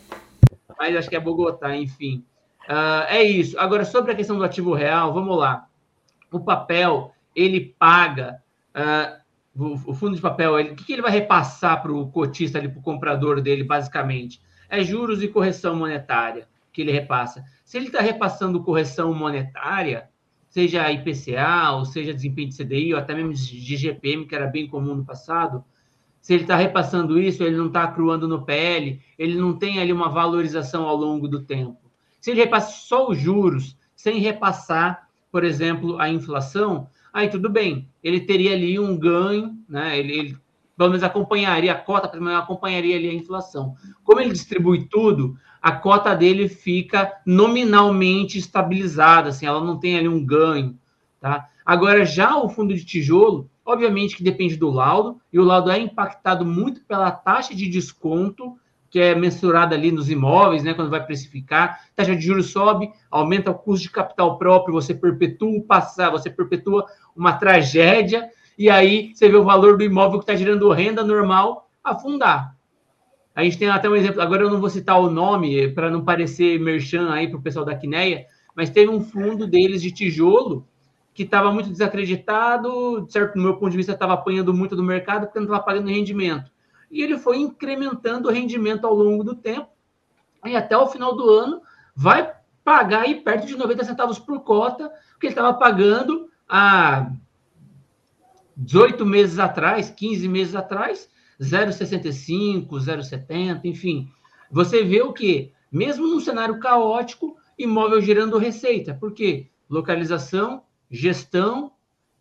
Mas acho que é Bogotá, enfim. Uh, é isso. Agora, sobre a questão do ativo real, vamos lá. O papel, ele paga. Uh, o, fundo de papel, ele, o que, que ele vai repassar para o cotista, para o comprador dele, basicamente? É juros e correção monetária que ele repassa. Se ele está repassando correção monetária, seja IPCA, ou seja desempenho de CDI, ou até mesmo de GPM, que era bem comum no passado, se ele está repassando isso, ele não está acruando no PL, ele não tem ali uma valorização ao longo do tempo. Se ele repassa só os juros, sem repassar, por exemplo, a inflação, aí tudo bem, ele teria ali um ganho, né? ele, ele pelo menos acompanharia a cota, pelo menos acompanharia ali a inflação. Como ele distribui tudo, a cota dele fica nominalmente estabilizada, assim, ela não tem ali um ganho, tá? Agora, já o fundo de tijolo, obviamente que depende do laudo, e o laudo é impactado muito pela taxa de desconto que é mensurada ali nos imóveis, né, quando vai precificar, taxa de juros sobe, aumenta o custo de capital próprio, você perpetua o passar, você perpetua uma tragédia, e aí você vê o valor do imóvel que está gerando renda normal afundar. A gente tem até um exemplo, agora eu não vou citar o nome para não parecer merchan aí para o pessoal da Quineia, mas teve um fundo deles de tijolo que estava muito desacreditado, certo, no meu ponto de vista, estava apanhando muito do mercado porque não estava pagando rendimento. E ele foi incrementando o rendimento ao longo do tempo, e até o final do ano vai pagar aí perto de 90 centavos por cota, porque ele estava pagando a 18 meses atrás, 15 meses atrás, 0,65, 0,70, enfim. Você vê o que? Mesmo num cenário caótico, imóvel gerando receita. Por quê? Localização, gestão,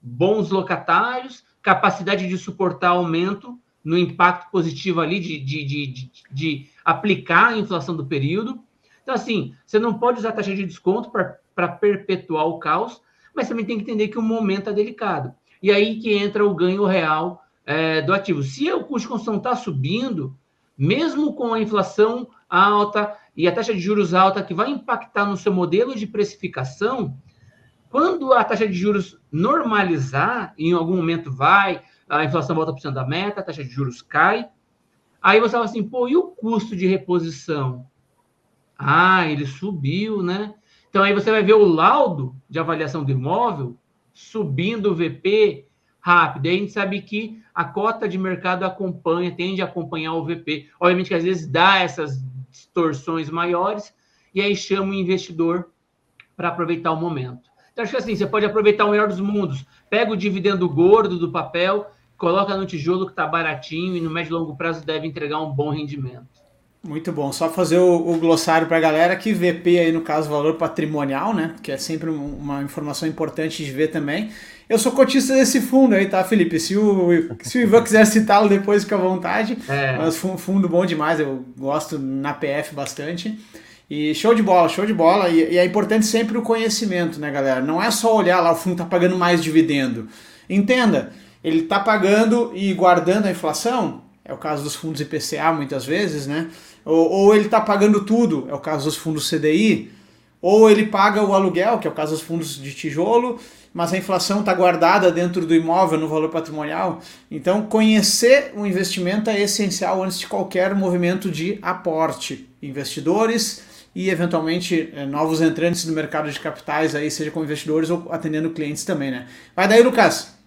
bons locatários, capacidade de suportar aumento no impacto positivo ali de, de, de, de, aplicar a inflação do período. Então, assim, você não pode usar taxa de desconto para perpetuar o caos, mas também tem que entender que o momento é delicado. E aí que entra o ganho real é, do ativo. Se o custo de construção está subindo, mesmo com a inflação alta e a taxa de juros alta, que vai impactar no seu modelo de precificação, quando a taxa de juros normalizar, em algum momento vai, a inflação volta para o da meta, a taxa de juros cai, aí você fala assim, pô, e o custo de reposição? Ah, ele subiu, né? Então aí você vai ver o laudo de avaliação do imóvel, subindo o VP rápido. E a gente sabe que a cota de mercado acompanha, tende a acompanhar o VP. Obviamente que às vezes dá essas distorções maiores e aí chama o investidor para aproveitar o momento. Então, acho que assim, você pode aproveitar o melhor dos mundos. Pega o dividendo gordo do papel, coloca no tijolo que está baratinho e no médio e longo prazo deve entregar um bom rendimento. Muito bom. Só fazer o, o glossário para a galera que VP aí no caso valor patrimonial, né? Que é sempre uma informação importante de ver também. Eu sou cotista desse fundo aí, tá, Felipe? Se o, se o Ivan quiser citá-lo depois, fica à vontade. É. Mas fundo bom demais, eu gosto na PF bastante. E show de bola, show de bola. E, e, é importante sempre o conhecimento, né, galera? Não é só olhar lá, o fundo tá pagando mais dividendo. Entenda, ele tá pagando e guardando a inflação, é o caso dos fundos IPCA muitas vezes, né? Ou, ou ele tá pagando tudo, é o caso dos fundos CDI. Ou ele paga o aluguel, que é o caso dos fundos de tijolo, mas a inflação está guardada dentro do imóvel no valor patrimonial. Então, conhecer o investimento é essencial antes de qualquer movimento de aporte. Investidores e, eventualmente, eh, novos entrantes no mercado de capitais, aí, seja com investidores ou atendendo clientes também, né? Vai daí, Lucas.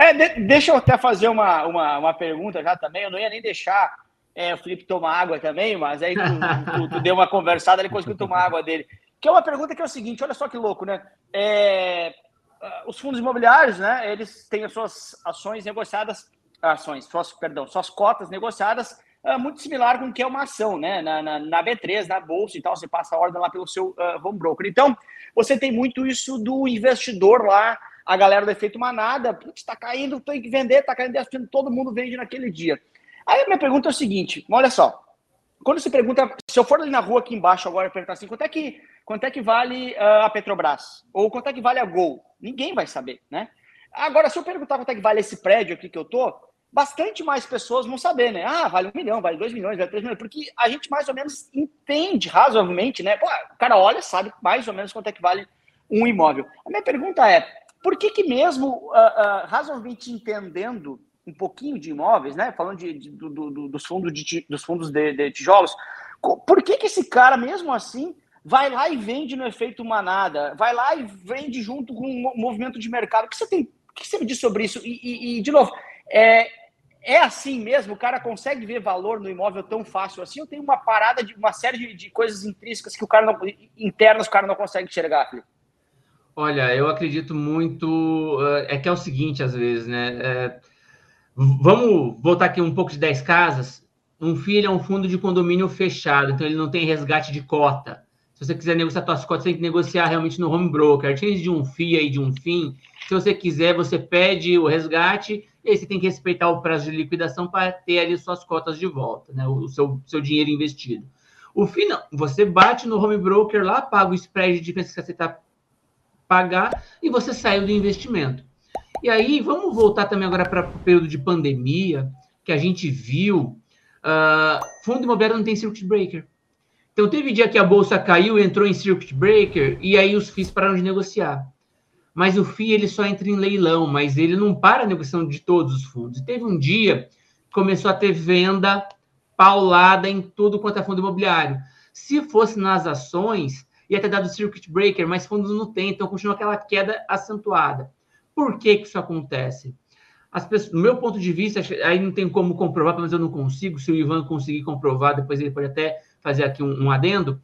É, de, deixa eu até fazer uma, uma, uma pergunta já também. Eu não ia nem deixar é, o Felipe tomar água também, mas aí tu, tu, tu deu uma conversada, ele conseguiu tomar água dele. Que é uma pergunta que é o seguinte: olha só que louco, né? É, uh, os fundos imobiliários, né, eles têm as suas ações negociadas, ações, suas, perdão, suas cotas negociadas uh, muito similar com o que é uma ação, né, na, na, na, B3, na bolsa e tal, você passa a ordem lá pelo seu uh, home broker. Então, você tem muito isso do investidor lá, a galera do efeito manada, está caindo, tem que vender, está caindo, todo mundo vende naquele dia. Aí a minha pergunta é o seguinte, olha só, quando você pergunta, se eu for ali na rua aqui embaixo agora e perguntar assim, quanto é que, quanto é que vale uh, a Petrobras? Ou quanto é que vale a Gol? Ninguém vai saber, né? Agora, se eu perguntar quanto é que vale esse prédio aqui que eu tô, bastante mais pessoas vão saber, né? Ah, vale um milhão, vale dois milhões, vale três milhões, porque a gente mais ou menos entende razoavelmente, né? Pô, o cara olha, sabe mais ou menos quanto é que vale um imóvel. A minha pergunta é, por que que mesmo uh, uh, razoavelmente entendendo um pouquinho de imóveis, né? Falando de, de do, do, dos fundos de, dos fundos de, de, tijolos, por que que esse cara mesmo assim vai lá e vende no efeito manada, vai lá e vende junto com o movimento de mercado? O que você tem? O que você me diz sobre isso? E, e, e de novo, é, é assim mesmo? O cara consegue ver valor no imóvel tão fácil assim? Ou tem uma parada de uma série de, de coisas intrínsecas que o cara não, internas o cara não consegue enxergar, Felipe? Olha, eu acredito muito. É que é o seguinte, às vezes, né? É, Vamos voltar aqui um pouco de 10 casas. Um FII é um fundo de condomínio fechado, então ele não tem resgate de cota. Se você quiser negociar suas cotas, você tem que negociar realmente no home broker. Diferente de um FII e de um FIM, se você quiser, você pede o resgate e aí você tem que respeitar o prazo de liquidação para ter ali suas cotas de volta, né? o seu, seu dinheiro investido. O FII não, você bate no home broker lá, paga o spread de diferença que você está pagar e você sai do investimento. E aí, vamos voltar também agora para o período de pandemia, que a gente viu. Uh, fundo imobiliário não tem circuit breaker. Então, teve dia que a bolsa caiu, entrou em circuit breaker, e aí os FIIs pararam de negociar. Mas o FII ele só entra em leilão, mas ele não para a negociação de todos os fundos. E teve um dia que começou a ter venda paulada em tudo quanto é fundo imobiliário. Se fosse nas ações, ia ter dado circuit breaker, mas fundos não tem, então continua aquela queda acentuada. Por que, que isso acontece? As pessoas, no meu ponto de vista, aí não tem como comprovar, menos eu não consigo. Se o Ivan conseguir comprovar, depois ele pode até fazer aqui um, um adendo.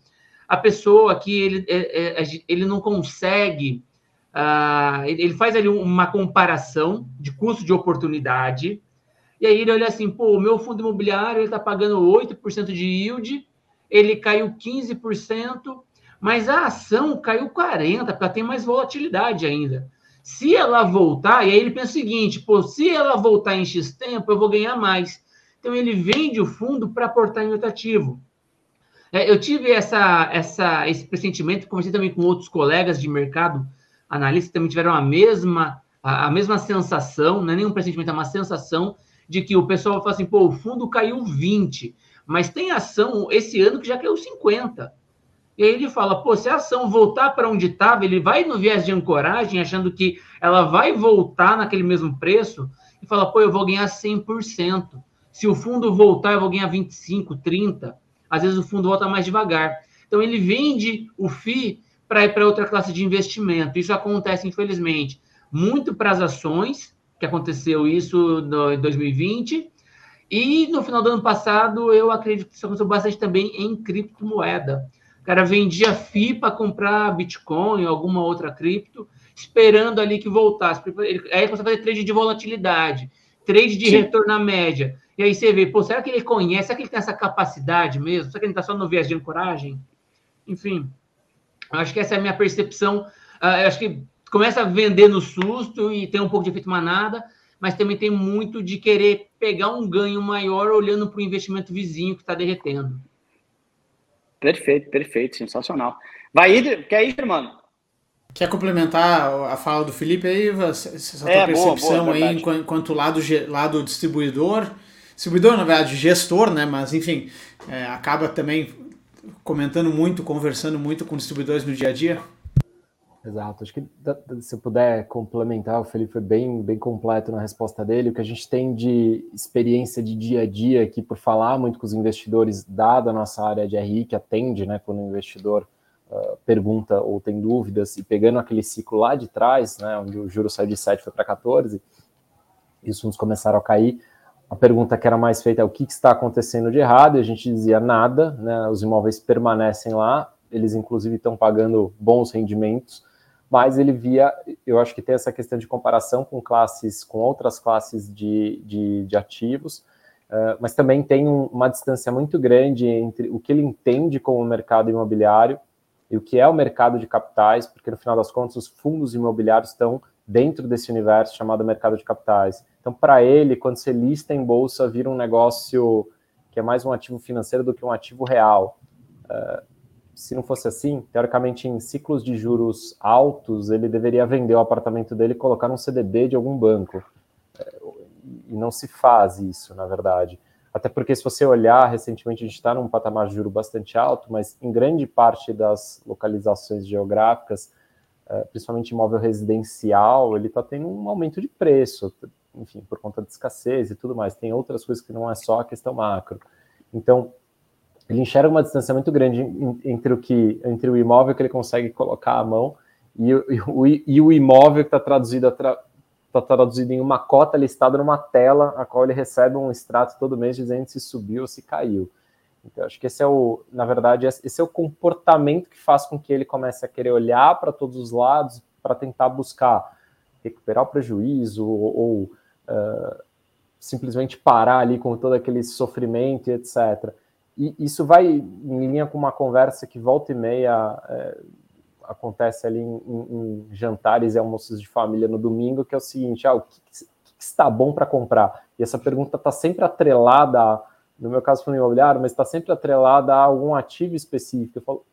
A pessoa aqui, ele, é, é, ele não consegue. Uh, ele faz ali uma comparação de custo de oportunidade, e aí ele olha assim: pô, o meu fundo imobiliário está pagando 8% de yield, ele caiu 15%, mas a ação caiu 40%, porque ela tem mais volatilidade ainda. Se ela voltar, e aí ele pensa o seguinte: pô, se ela voltar em X tempo, eu vou ganhar mais. Então ele vende o fundo para aportar em outro ativo. É, eu tive essa, essa, esse pressentimento, conversei também com outros colegas de mercado, analistas também tiveram a mesma, a, a mesma sensação, não é nenhum pressentimento, é uma sensação de que o pessoal fala assim, pô, o fundo caiu 20, mas tem ação esse ano que já caiu 50. E aí ele fala, pô, se a ação voltar para onde estava, ele vai no viés de ancoragem, achando que ela vai voltar naquele mesmo preço, e fala, pô, eu vou ganhar 100%. Se o fundo voltar, eu vou ganhar 25%, 30%. Às vezes o fundo volta mais devagar. Então ele vende o FII para ir para outra classe de investimento. Isso acontece, infelizmente, muito para as ações, que aconteceu isso em 2020, e no final do ano passado, eu acredito que isso aconteceu bastante também em criptomoeda cara vendia FI para comprar Bitcoin ou alguma outra cripto, esperando ali que voltasse. Aí você fazer trade de volatilidade, trade de Sim. retorno à média. E aí você vê, pô, será que ele conhece? Será que ele tem essa capacidade mesmo? Será que ele está só no viés de ancoragem? Enfim, acho que essa é a minha percepção. Uh, acho que começa a vender no susto e tem um pouco de efeito manada, mas também tem muito de querer pegar um ganho maior olhando para o investimento vizinho que está derretendo. Perfeito, perfeito, sensacional. Vai, ir, quer ir, mano? Quer complementar a fala do Felipe aí, essa tua é, percepção boa, boa, aí enquanto lado, lado distribuidor, distribuidor na verdade gestor, né? Mas enfim, é, acaba também comentando muito, conversando muito com distribuidores no dia a dia. Exato. Acho que se puder complementar, o Felipe foi bem, bem completo na resposta dele. O que a gente tem de experiência de dia a dia aqui, por falar muito com os investidores, dada a nossa área de RI, que atende, né, quando o investidor uh, pergunta ou tem dúvidas, e pegando aquele ciclo lá de trás, né, onde o juro saiu de 7 foi para 14, e os fundos começaram a cair, a pergunta que era mais feita é o que, que está acontecendo de errado, e a gente dizia nada, né, os imóveis permanecem lá, eles inclusive estão pagando bons rendimentos, mas ele via, eu acho que tem essa questão de comparação com classes, com outras classes de, de, de ativos, uh, mas também tem um, uma distância muito grande entre o que ele entende como mercado imobiliário e o que é o mercado de capitais, porque no final das contas os fundos imobiliários estão dentro desse universo chamado mercado de capitais. Então, para ele, quando você lista em bolsa, vira um negócio que é mais um ativo financeiro do que um ativo real. Uh, se não fosse assim, teoricamente, em ciclos de juros altos, ele deveria vender o apartamento dele e colocar um CDB de algum banco. É, e não se faz isso, na verdade. Até porque, se você olhar, recentemente a gente está num patamar de juro bastante alto, mas em grande parte das localizações geográficas, é, principalmente imóvel residencial, ele está tendo um aumento de preço, enfim, por conta de escassez e tudo mais. Tem outras coisas que não é só a questão macro. Então, ele enxerga uma distância muito grande entre o que entre o imóvel que ele consegue colocar a mão e, o, e o imóvel que está traduzido está traduzido em uma cota listada numa tela a qual ele recebe um extrato todo mês dizendo se subiu ou se caiu. Então, acho que esse é o, na verdade, esse é o comportamento que faz com que ele comece a querer olhar para todos os lados para tentar buscar recuperar o prejuízo ou, ou uh, simplesmente parar ali com todo aquele sofrimento e etc. E isso vai em linha com uma conversa que volta e meia é, acontece ali em, em, em, jantares e almoços de família no domingo, que é o seguinte: ah, o que, que está bom para comprar? E essa pergunta está sempre atrelada, no meu caso foi imobiliário, mas está sempre atrelada a algum ativo específico. Eu falo,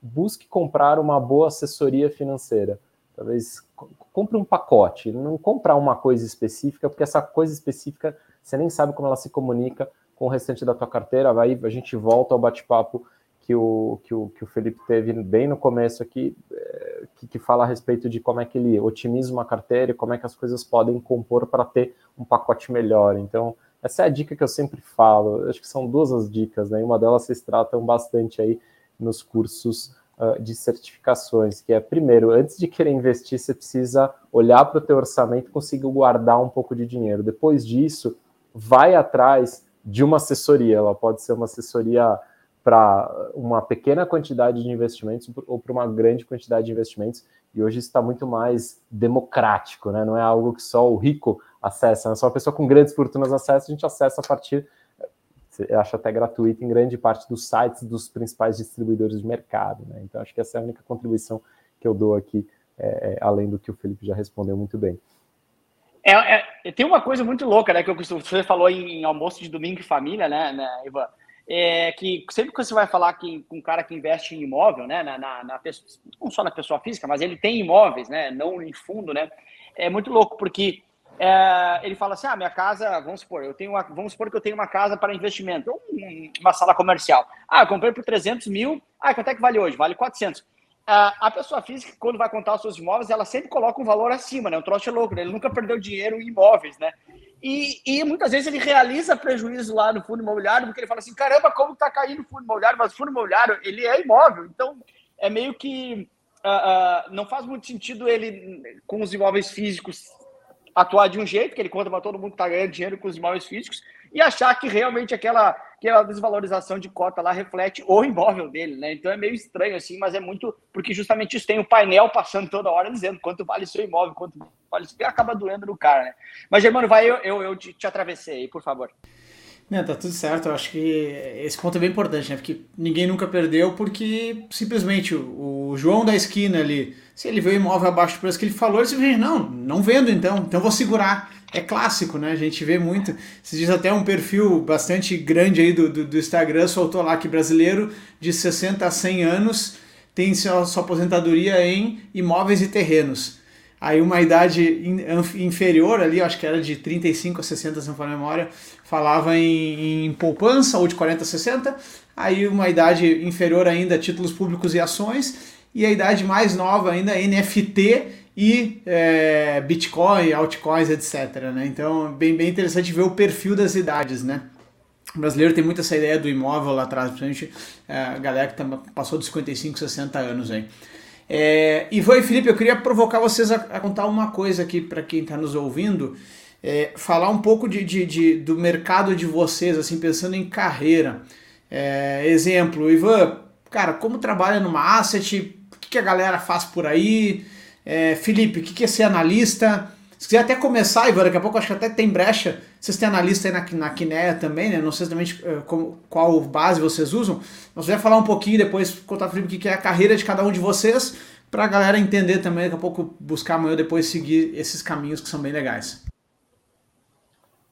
busque comprar uma boa assessoria financeira. Talvez compre um pacote, não comprar uma coisa específica, porque essa coisa específica você nem sabe como ela se comunica com o restante da tua carteira. Aí a gente volta ao bate-papo que o, que, o, que o Felipe teve bem no começo aqui, é, que, que, fala a respeito de como é que ele otimiza uma carteira e como é que as coisas podem compor para ter um pacote melhor. Então, essa é a dica que eu sempre falo. Acho que são duas as dicas, né? Uma delas vocês tratam bastante aí nos cursos uh, de certificações, que é, primeiro, antes de querer investir, você precisa olhar para o teu orçamento e conseguir guardar um pouco de dinheiro. Depois disso, vai atrás de uma assessoria. Ela pode ser uma assessoria para uma pequena quantidade de investimentos ou para uma grande quantidade de investimentos. E hoje está muito mais democrático, né? Não é algo que só o rico acessa, né? só uma pessoa com grandes fortunas acessa, a gente acessa a partir, eu acho até gratuito, em grande parte dos sites dos principais distribuidores de mercado, né? Então acho que essa é a única contribuição que eu dou aqui, é, é, além do que o Felipe já respondeu muito bem. É, é, tem uma coisa muito louca, né? Que você falou em almoço de domingo e família, né, né Ivan? É que sempre que você vai falar que, com um cara que investe em imóvel, né? Na, na, na não só na pessoa física, mas ele tem imóveis, né? Não em fundo, né? É muito louco, porque é, ele fala assim: ah, minha casa, vamos supor, eu tenho uma, vamos supor que eu tenho uma casa para investimento, uma sala comercial. Ah, eu comprei por 300 mil. Ah, quanto é que vale hoje? Vale 400 a pessoa física, quando vai contar os seus imóveis, ela sempre coloca um valor acima, né? O troço é louco, né? Ele nunca perdeu dinheiro em imóveis, né? E, e, muitas vezes ele realiza prejuízo lá no fundo imobiliário, porque ele fala assim, caramba, como tá caindo o fundo imobiliário? Mas o fundo imobiliário, ele é imóvel, então é meio que uh, uh, não faz muito sentido ele, com os imóveis físicos, atuar de um jeito, que ele conta para todo mundo que tá ganhando dinheiro com os imóveis físicos, e achar que realmente aquela, aquela desvalorização de cota lá reflete o imóvel dele, né? Então é meio estranho assim, mas é muito porque justamente isso tem o painel passando toda hora dizendo quanto vale seu imóvel, quanto vale acaba doendo no cara, né? Mas Germano, vai, eu, eu, eu te, te atravessei aí, por favor. Não, tá tudo certo. Eu acho que esse ponto é bem importante, né? Porque ninguém nunca perdeu, porque simplesmente o, o João da esquina ali, se ele vê o imóvel abaixo do preço que ele falou, ele simplesmente, não, não vendo então, então vou segurar. É clássico, né? A gente vê muito. Se diz até um perfil bastante grande aí do, do, do, Instagram, soltou lá que brasileiro de 60 a 100 anos tem sua, sua aposentadoria em imóveis e terrenos. Aí uma idade in, inferior ali, acho que era de 35 a 60, se não for memória, falava em, em, poupança, ou de 40 a 60. Aí uma idade inferior ainda, títulos públicos e ações. E a idade mais nova ainda, NFT e é, Bitcoin, altcoins, etc. Né? Então, bem, bem interessante ver o perfil das idades, né? O brasileiro tem muito essa ideia do imóvel lá atrás, principalmente é, a galera que tá, passou dos 55, 60 anos aí. É, e Felipe, eu queria provocar vocês a, a contar uma coisa aqui para quem está nos ouvindo, é, falar um pouco de, de, de, do mercado de vocês, assim, pensando em carreira. É, exemplo, Ivan, cara, como trabalha numa asset, o que, que a galera faz por aí? É, Felipe, o que, é ser analista? Se quiser até começar, Ivan, daqui a pouco acho que até tem brecha. Vocês têm analista aí na, na também, né? Não sei exatamente uh, como, qual base vocês usam. Mas vai falar um pouquinho depois, contar para o Felipe o que é a carreira de cada um de vocês, para a galera entender também, daqui a pouco buscar amanhã depois seguir esses caminhos que são bem legais.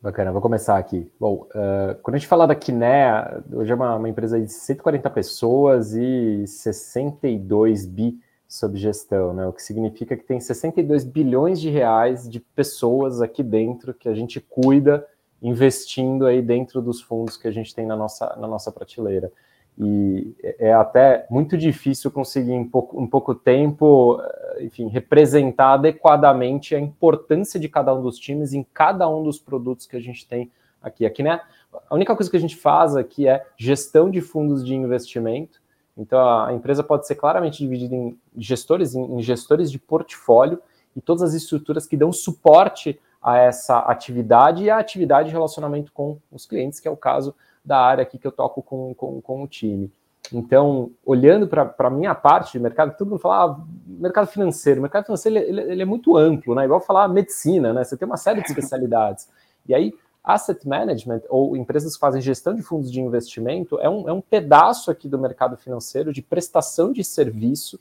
Bacana, vou começar aqui. Bom, uh, quando a gente fala da Kinea, hoje é uma, uma empresa de 140 pessoas e 62 bi sob gestão, né? O que significa que tem 62 bilhões de reais de pessoas aqui dentro que a gente cuida investindo aí dentro dos fundos que a gente tem na nossa, na nossa prateleira. E é até muito difícil conseguir em pouco, em pouco tempo, eh, enfim, representar adequadamente a importância de cada um dos times em cada um dos produtos que a gente tem aqui. Aqui, né? A única coisa que a gente faz aqui é gestão de fundos de investimento, então, a empresa pode ser claramente dividida em gestores, em gestores de portfólio e todas as estruturas que dão suporte a essa atividade e a atividade de relacionamento com os clientes, que é o caso da área aqui que eu toco com, com, com o time. Então, olhando para a minha parte de mercado, todo mundo fala ah, mercado financeiro. O mercado financeiro ele, ele, é muito amplo, né? Igual falar medicina, né? Você tem uma série de especialidades. E aí, Asset management, ou empresas que fazem gestão de fundos de investimento, é um, é um pedaço aqui do mercado financeiro de prestação de serviço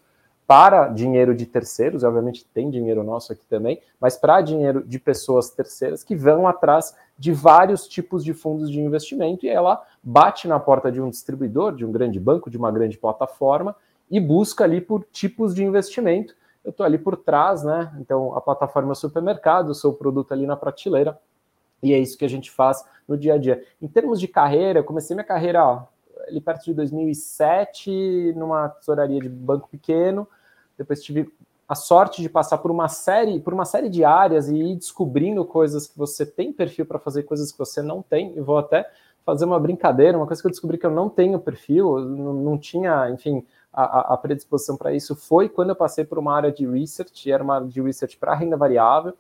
para dinheiro de terceiros, obviamente tem dinheiro nosso aqui também, mas para dinheiro de pessoas terceiras que vão atrás de vários tipos de fundos de investimento e ela bate na porta de um distribuidor, de um grande banco, de uma grande plataforma e busca ali por tipos de investimento. Eu estou ali por trás, né? Então a plataforma é o supermercado, o seu produto ali na prateleira e é isso que a gente faz no dia a dia. Em termos de carreira, eu comecei minha carreira ó, ali perto de 2007, numa tesouraria de banco pequeno. Depois tive a sorte de passar por uma série, por uma série de áreas e ir descobrindo coisas que você tem perfil para fazer, coisas que você não tem. E vou até fazer uma brincadeira, uma coisa que eu descobri que eu não tenho perfil, não, não tinha, enfim, a, a predisposição para isso foi quando eu passei por uma área de research, era uma área de research para renda variável.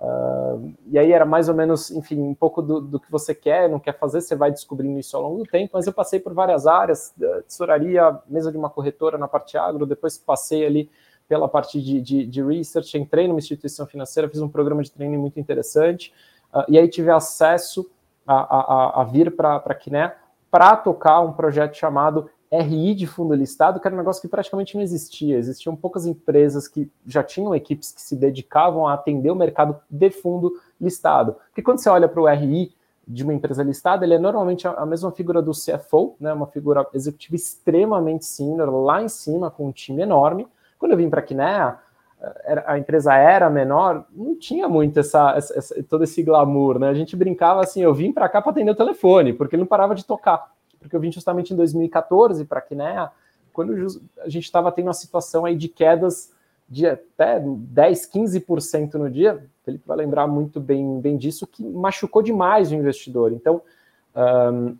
Uh, e aí era mais ou menos, enfim, um pouco do, do, que você quer, não quer fazer, você vai descobrindo isso ao longo do tempo, mas eu passei por várias áreas, tesouraria, mesa de uma corretora na parte agro, depois passei ali pela parte de, de, de research, entrei numa instituição financeira, fiz um programa de treino muito interessante, uh, e aí tive acesso a, a, a vir para a Kiné para tocar um projeto chamado RI de fundo listado, que era um negócio que praticamente não existia. Existiam poucas empresas que já tinham equipes que se dedicavam a atender o mercado de fundo listado. Porque quando você olha para o RI de uma empresa listada, ele é normalmente a mesma figura do CFO, né, uma figura executiva extremamente senior, lá em cima, com um time enorme. Quando eu vim para a Kinea, a empresa era menor, não tinha muito essa, essa, todo esse glamour, né? A gente brincava assim, eu vim para cá para atender o telefone, porque ele não parava de tocar porque eu vim justamente em 2014 para a Kinea, quando a gente estava tendo uma situação aí de quedas de até 10, 15% no dia, Felipe vai lembrar muito bem, bem disso, que machucou demais o investidor. Então, um,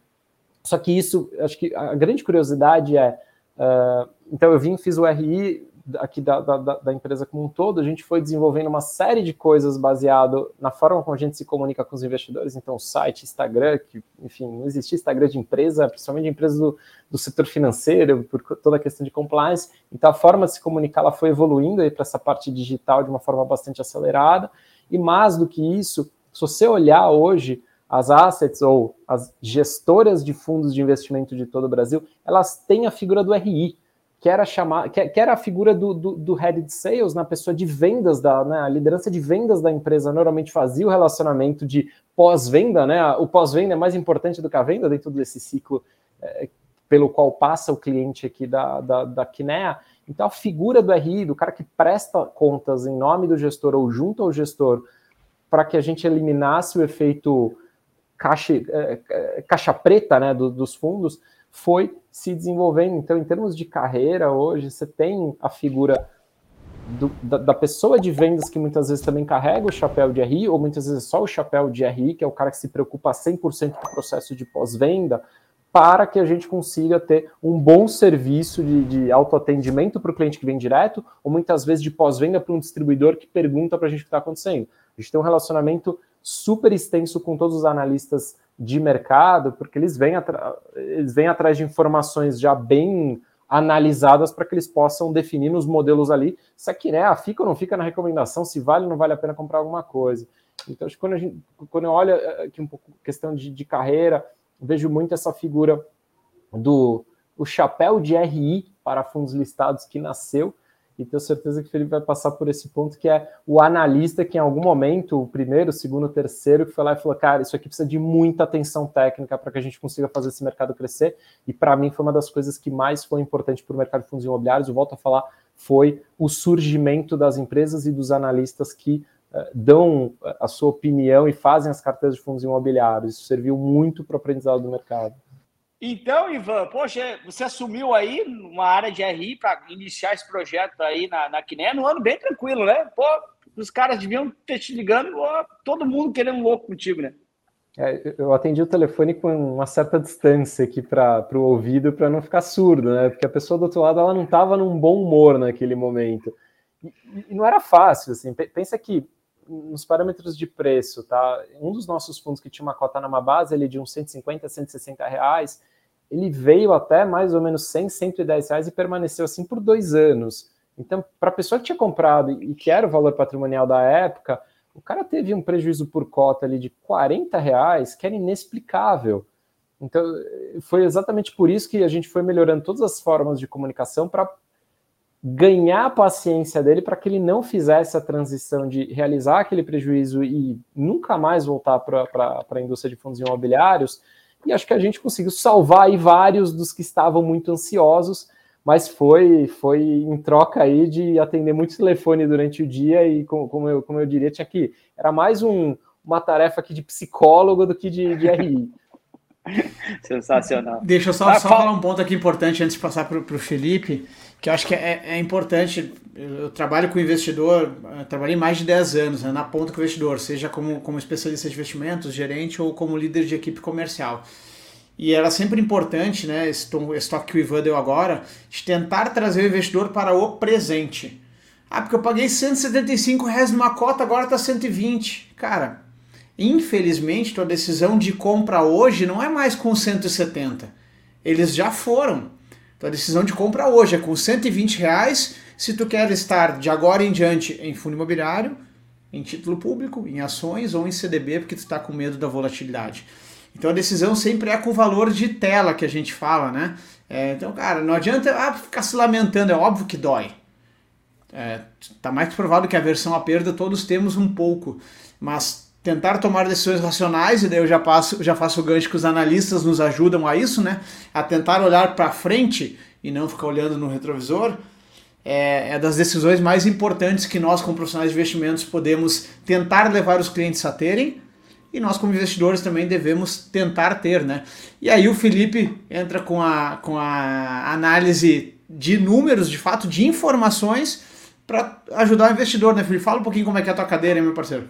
só que isso, acho que a grande curiosidade é, uh, então eu vim, fiz o RI, aqui da, da, da, empresa como um todo, a gente foi desenvolvendo uma série de coisas baseado na forma como a gente se comunica com os investidores, então site, Instagram, que, enfim, não existia Instagram de empresa, principalmente de empresas do, do setor financeiro, por toda a questão de compliance, então a forma de se comunicar ela foi evoluindo aí para essa parte digital de uma forma bastante acelerada, e mais do que isso, se você olhar hoje as assets ou as gestoras de fundos de investimento de todo o Brasil, elas têm a figura do RI, que era chamar, que, era a figura do, do, do, head de sales, na pessoa de vendas da, né, a liderança de vendas da empresa normalmente fazia o relacionamento de pós-venda, né? O pós-venda é mais importante do que a venda dentro desse ciclo é, pelo qual passa o cliente aqui da, da, da Kinea. Então a figura do RI, do cara que presta contas em nome do gestor ou junto ao gestor, para que a gente eliminasse o efeito caixa, é, caixa preta né, do, dos fundos, foi se desenvolvendo. Então, em termos de carreira, hoje você tem a figura do, da, da, pessoa de vendas que muitas vezes também carrega o chapéu de RI, ou muitas vezes só o chapéu de RI, que é o cara que se preocupa 100% com o processo de pós-venda, para que a gente consiga ter um bom serviço de, de autoatendimento para o cliente que vem direto, ou muitas vezes de pós-venda para um distribuidor que pergunta para a gente o que está acontecendo. A gente tem um relacionamento super extenso com todos os analistas de mercado, porque eles vêm, eles vêm atrás de informações já bem analisadas para que eles possam definir nos modelos ali se aqui né, fica ou não fica na recomendação, se vale ou não vale a pena comprar alguma coisa. Então, acho que quando, gente, quando eu olho eh, aqui um pouco questão de, de carreira, vejo muito essa figura do o chapéu de RI para fundos listados que nasceu e tenho certeza que o Felipe vai passar por esse ponto, que é o analista que em algum momento, o primeiro, o segundo, o terceiro, que foi lá e falou, cara, isso aqui precisa de muita atenção técnica para que a gente consiga fazer esse mercado crescer, e para mim foi uma das coisas que mais foi importante para o mercado de fundos imobiliários, eu volto a falar, foi o surgimento das empresas e dos analistas que uh, dão a sua opinião e fazem as carteiras de fundos imobiliários, isso serviu muito para o aprendizado do mercado. Então, Ivan, poxa, você assumiu aí uma área de RI para iniciar esse projeto aí na, na Quiné no ano bem tranquilo, né? Pô, os caras deviam ter te ligando, ó, todo mundo querendo louco contigo, né? É, eu atendi o telefone com uma certa distância aqui para o ouvido para não ficar surdo, né? Porque a pessoa do outro lado ela não estava num bom humor naquele momento. E, e, não era fácil, assim. Pensa que nos parâmetros de preço, tá? Um dos nossos fundos que tinha uma cota numa base ele de uns 150, 160 reais, ele veio até mais ou menos 100, 110 reais e permaneceu assim por dois anos. Então, para a pessoa que tinha comprado e que era o valor patrimonial da época, o cara teve um prejuízo por cota ali de 40 reais, que era inexplicável. Então, foi exatamente por isso que a gente foi melhorando todas as formas de comunicação para ganhar a paciência dele para que ele não fizesse a transição de realizar aquele prejuízo e nunca mais voltar para a indústria de fundos imobiliários, e acho que a gente conseguiu salvar aí vários dos que estavam muito ansiosos, mas foi foi em troca aí de atender muito telefone durante o dia e como, eu, como eu diria, tinha que era mais um, uma tarefa aqui de psicólogo do que de, de RI. Sensacional. Deixa eu só, só falar um ponto aqui importante antes de passar para o Felipe, que eu acho que é, é importante. Eu trabalho com investidor, trabalhei mais de 10 anos né, na ponta com o investidor, seja como, como especialista de investimentos, gerente ou como líder de equipe comercial. E era sempre importante, né, esse, esse toque que o Ivan deu agora, de tentar trazer o investidor para o presente. Ah, porque eu paguei 175 reais numa cota, agora está 120. Cara, Infelizmente, tua decisão de compra hoje não é mais com 170. Eles já foram. Tua decisão de compra hoje é com 120 reais se tu quer estar de agora em diante em fundo imobiliário, em título público, em ações ou em CDB, porque tu está com medo da volatilidade. Então a decisão sempre é com o valor de tela que a gente fala, né? É, então, cara, não adianta ah, ficar se lamentando, é óbvio que dói. É, tá mais provado que a versão à perda todos temos um pouco, mas tentar tomar decisões racionais, e daí eu já, passo, já faço o gancho que os analistas nos ajudam a isso, né? A tentar olhar para frente e não ficar olhando no retrovisor. É, é, das decisões mais importantes que nós, como profissionais de investimentos, podemos tentar levar os clientes a terem. E nós, como investidores, também devemos tentar ter, né? E aí o Felipe entra com a, com a análise de números, de fato, de informações, para ajudar o investidor, né, Felipe? Fala um pouquinho como é que é a tua cadeira, meu parceiro.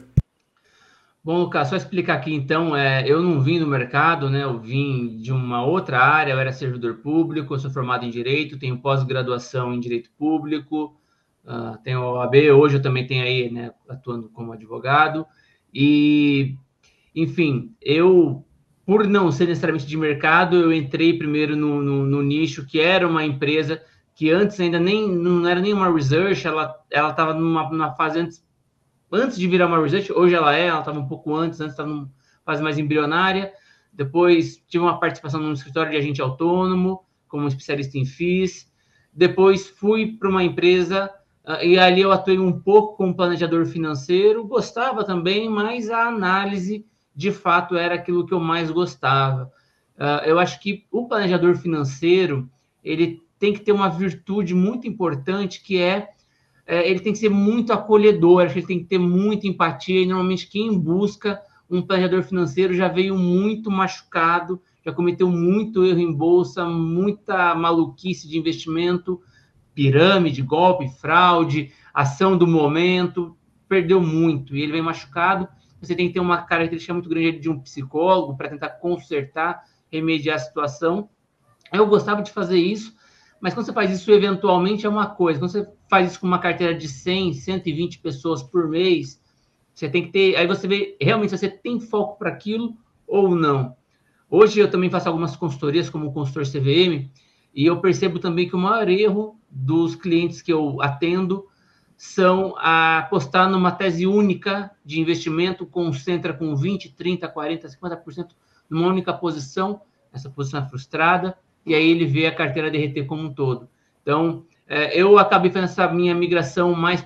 Bom, Lucas, só explicar aqui então, é, eu não vim do mercado, né? Eu vim de uma outra área, eu era servidor público, sou formado em Direito, tenho pós-graduação em Direito Público, uh, tenho OAB, hoje eu também tenho aí, né, atuando como advogado, e, enfim, eu, por não ser necessariamente de mercado, eu entrei primeiro no, no, no nicho que era uma empresa que antes ainda nem, não era nenhuma research, ela estava numa, numa fase antes antes de virar uma research, hoje ela é, ela estava um pouco antes, antes estava num fase mais embrionária. Depois tive uma participação num escritório de agente autônomo, como especialista em FIIs. Depois fui para uma empresa uh, e ali eu atuei um pouco como planejador financeiro. Gostava também, mas a análise de fato era aquilo que eu mais gostava. Uh, eu acho que o planejador financeiro ele tem que ter uma virtude muito importante que é, é ele tem que ser muito acolhedor, ele tem que ter muita empatia e normalmente quem busca um planejador financeiro já veio muito machucado, já cometeu muito erro em bolsa, muita maluquice de investimento, pirâmide, golpe, fraude, ação do momento, perdeu muito e ele vem machucado. Você tem que ter uma característica muito grande de um psicólogo para tentar consertar, remediar a situação. Eu gostava de fazer isso, mas quando você faz isso eventualmente é uma coisa. Quando você faz isso com uma carteira de 100, 120 pessoas por mês, você tem que ter. Aí você vê realmente se você tem foco para aquilo ou não. Hoje eu também faço algumas consultorias como consultor CVM e eu percebo também que o maior erro dos clientes que eu atendo são apostar numa tese única de investimento, concentra com 20, 30, 40, 50% numa única posição, essa posição é frustrada, e aí ele vê a carteira derreter como um todo. Então, é, eu acabei fazendo essa minha migração mais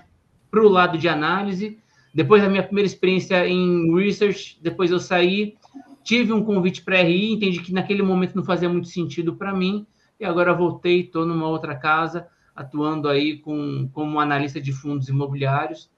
para o lado de análise, depois da minha primeira experiência em research, depois eu saí, tive um convite para RI, entendi que naquele momento não fazia muito sentido para mim, e agora voltei, estou numa outra casa, atuando aí com, como analista de fundos imobiliários.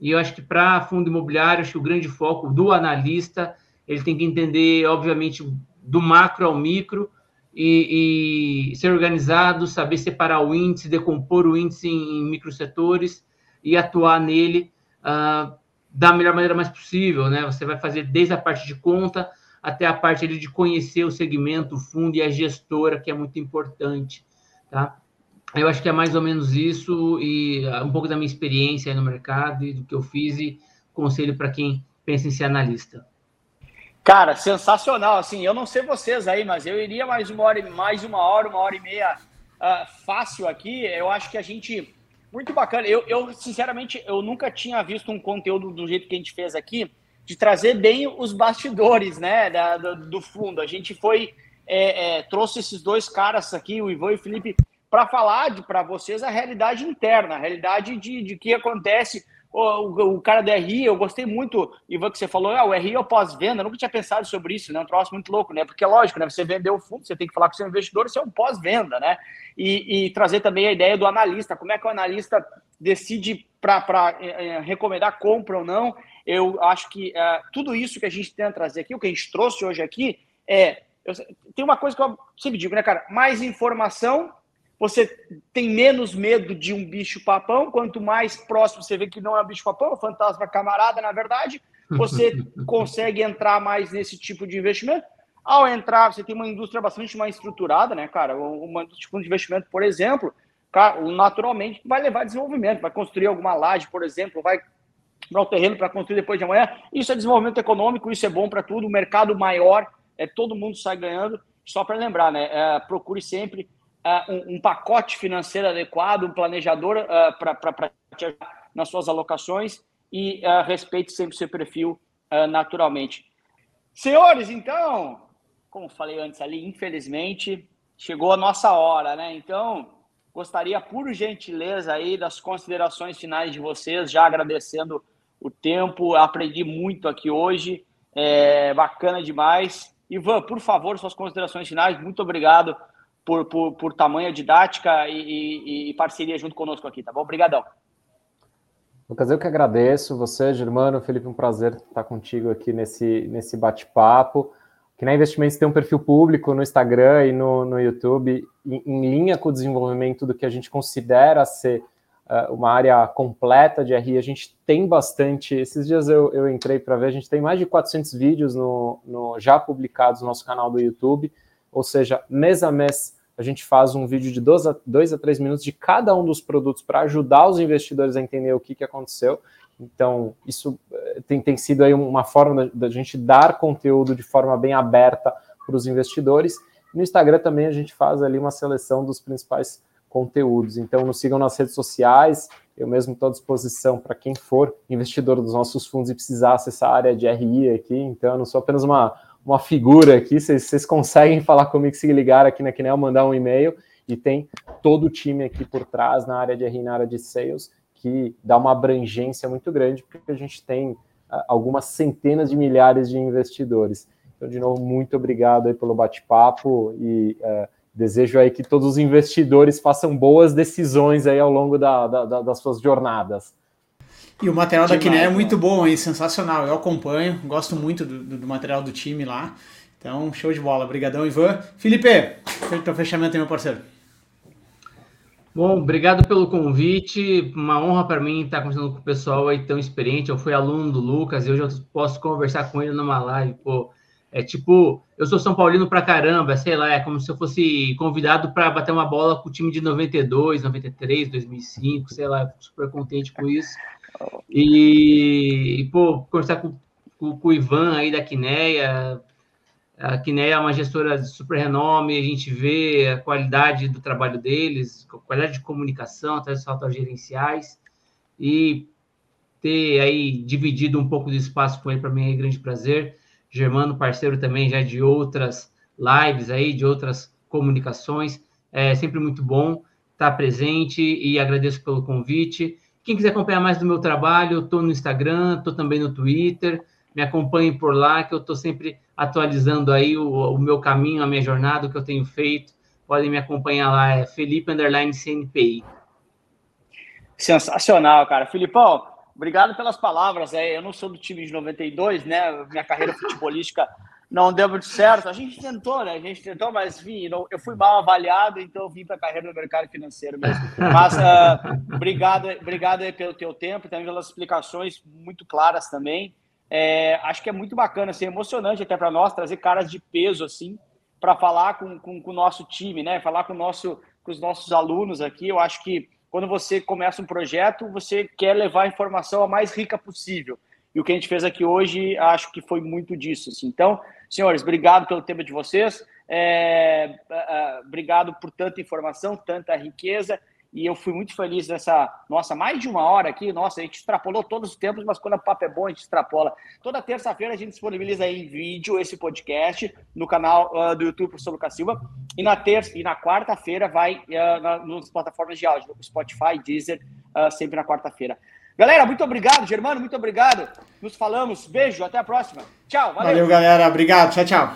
E eu acho que para fundo imobiliário, acho que o grande foco do analista, ele tem que entender, obviamente, do macro ao micro, e, e ser organizado, saber separar o índice, decompor o índice em, em microsetores e atuar nele uh, da melhor maneira mais possível, né? Você vai fazer desde a parte de conta até a parte ali, de conhecer o segmento, o fundo e a gestora, que é muito importante, tá? Eu acho que é mais ou menos isso e uh, um pouco da minha experiência no mercado e do que eu fiz e conselho para quem pensa em ser analista. Cara, sensacional. Assim, eu não sei vocês aí, mas eu iria mais uma hora, mais uma hora, uma hora e meia uh, fácil aqui. Eu acho que a gente muito bacana. Eu, eu, sinceramente, eu nunca tinha visto um conteúdo do jeito que a gente fez aqui, de trazer bem os bastidores, né, da, do, do, fundo. A gente foi, é, é, trouxe esses dois caras aqui, o Ivan e o Felipe, para falar para vocês a realidade interna, a realidade de, de que acontece. O, o, cara do RI, eu gostei muito, Ivan, que você falou, ah, o RI é o pós-venda, nunca tinha pensado sobre isso, né? Um troço muito louco, né? Porque, lógico, né? Você vendeu o fundo, você tem que falar com o seu investidor, isso é um pós-venda, né? E, e, trazer também a ideia do analista, como é que o analista decide para é, é, recomendar compra ou não. Eu acho que é, tudo isso que a gente tenta trazer aqui, o que a gente trouxe hoje aqui, é. Eu, tem uma coisa que eu sempre digo, né, cara? Mais informação você tem menos medo de um bicho-papão. Quanto mais próximo você vê que não é um bicho-papão, é um fantasma camarada, na verdade, você consegue entrar mais nesse tipo de investimento. Ao entrar, você tem uma indústria bastante mais estruturada, né, cara? Uma tipo de investimento, por exemplo, cara, naturalmente vai levar desenvolvimento, vai construir alguma laje, por exemplo, vai para o terreno para construir depois de amanhã. Isso é desenvolvimento econômico, isso é bom para tudo. O mercado maior, é todo mundo sai ganhando. Só para lembrar, né? É, procure sempre uh, um, um, pacote financeiro adequado, um planejador uh, para te ajudar nas suas alocações e uh, respeite sempre o seu perfil naturalmente. Senhores, então, como falei antes ali, infelizmente chegou a nossa hora, né? Então, gostaria, por gentileza, aí das considerações finais de vocês, já agradecendo o tempo, aprendi muito aqui hoje, é bacana demais. Ivan, por favor, suas considerações finais, muito obrigado por, por, por tamanha didática e, e, e, parceria junto conosco aqui, tá bom? Obrigadão. Lucas, eu que agradeço você, Germano, Felipe, um prazer estar contigo aqui nesse, nesse bate-papo. Que na Investimentos tem um perfil público no Instagram e no, no YouTube, em, em linha com o desenvolvimento do que a gente considera ser uh, uma área completa de RI. A gente tem bastante. Esses dias eu, eu entrei para ver, a gente tem mais de 400 vídeos no, no, já publicados no nosso canal do YouTube ou seja, mês a mês a gente faz um vídeo de dois a, dois a três minutos de cada um dos produtos para ajudar os investidores a entender o que, que aconteceu. Então, isso eh, tem, tem sido aí uma forma da, gente dar conteúdo de forma bem aberta para os investidores. No Instagram também a gente faz ali uma seleção dos principais conteúdos. Então, nos sigam nas redes sociais. Eu mesmo estou à disposição para quem for investidor dos nossos fundos e precisar acessar a área de RI aqui. Então, eu não sou apenas uma, uma figura aqui. Vocês, conseguem falar comigo se ligar aqui na Quinel, mandar um e-mail e tem todo o time aqui por trás na área de RI, na área de sales, que dá uma abrangência muito grande, porque a gente tem uh, algumas centenas de milhares de investidores. Então, de novo, muito obrigado aí pelo bate-papo e uh, desejo aí que todos os investidores façam boas decisões aí ao longo da, da, das suas jornadas. E o material Demais, da Kiné é muito bom, hein? sensacional. Eu acompanho, gosto muito do, do, do, material do time lá. Então, show de bola. Obrigadão, Ivan. Felipe, feito o fechamento aí, meu parceiro. Bom, obrigado pelo convite. Uma honra para mim estar conversando com o pessoal aí tão experiente. Eu fui aluno do Lucas e hoje eu posso conversar com ele numa live. Pô, é tipo, eu sou São Paulino pra caramba, sei lá, é como se eu fosse convidado para bater uma bola com o time de 92, 93, 2005, sei lá, super contente com isso. E, pô, conversar com, com, com, o Ivan aí da Quineia. A Quineia é uma gestora de super renome, a gente vê a qualidade do trabalho deles, qualidade de comunicação, até os gerenciais, e ter aí dividido um pouco de espaço com ele para mim é um grande prazer. Germano, parceiro também já de outras lives aí, de outras comunicações. É sempre muito bom estar presente e agradeço pelo convite. Quem quiser acompanhar mais do meu trabalho, estou no Instagram, estou também no Twitter. Me acompanhem por lá, que eu estou sempre atualizando aí o, o, meu caminho, a minha jornada, o que eu tenho feito. Podem me acompanhar lá, é Felipe Underline CNPI. Sensacional, cara. Filipão, Obrigado pelas palavras. Eu não sou do time de 92, né? Minha carreira futebolística não deu muito certo. A gente tentou, né? A gente tentou, mas enfim, eu fui mal avaliado, então vim para a carreira no mercado financeiro mesmo. Mas uh, obrigado, obrigado aí pelo teu tempo, também pelas explicações muito claras também. É, acho que é muito bacana, assim, emocionante até para nós trazer caras de peso assim para falar com, com, com, o nosso time, né? Falar com, nosso, com os nossos alunos aqui. Eu acho que quando você começa um projeto, você quer levar a informação a mais rica possível. E o que a gente fez aqui hoje, acho que foi muito disso. Assim. Então, senhores, obrigado pelo tempo de vocês. É, é, é obrigado por tanta informação, tanta riqueza e eu fui muito feliz nessa, nossa, mais de uma hora aqui, nossa, a gente extrapolou todos os tempos, mas quando o papo é bom, a gente extrapola. Toda terça-feira a gente disponibiliza em vídeo esse podcast no canal uh, do YouTube Professor Lucas Silva, e na terça e na quarta-feira vai uh, na, nas plataformas de áudio, Spotify, Deezer, uh, sempre na quarta-feira. Galera, muito obrigado, Germano, muito obrigado. Nos falamos, beijo, até a próxima. Tchau, valeu. Valeu, galera, obrigado, tchau, tchau.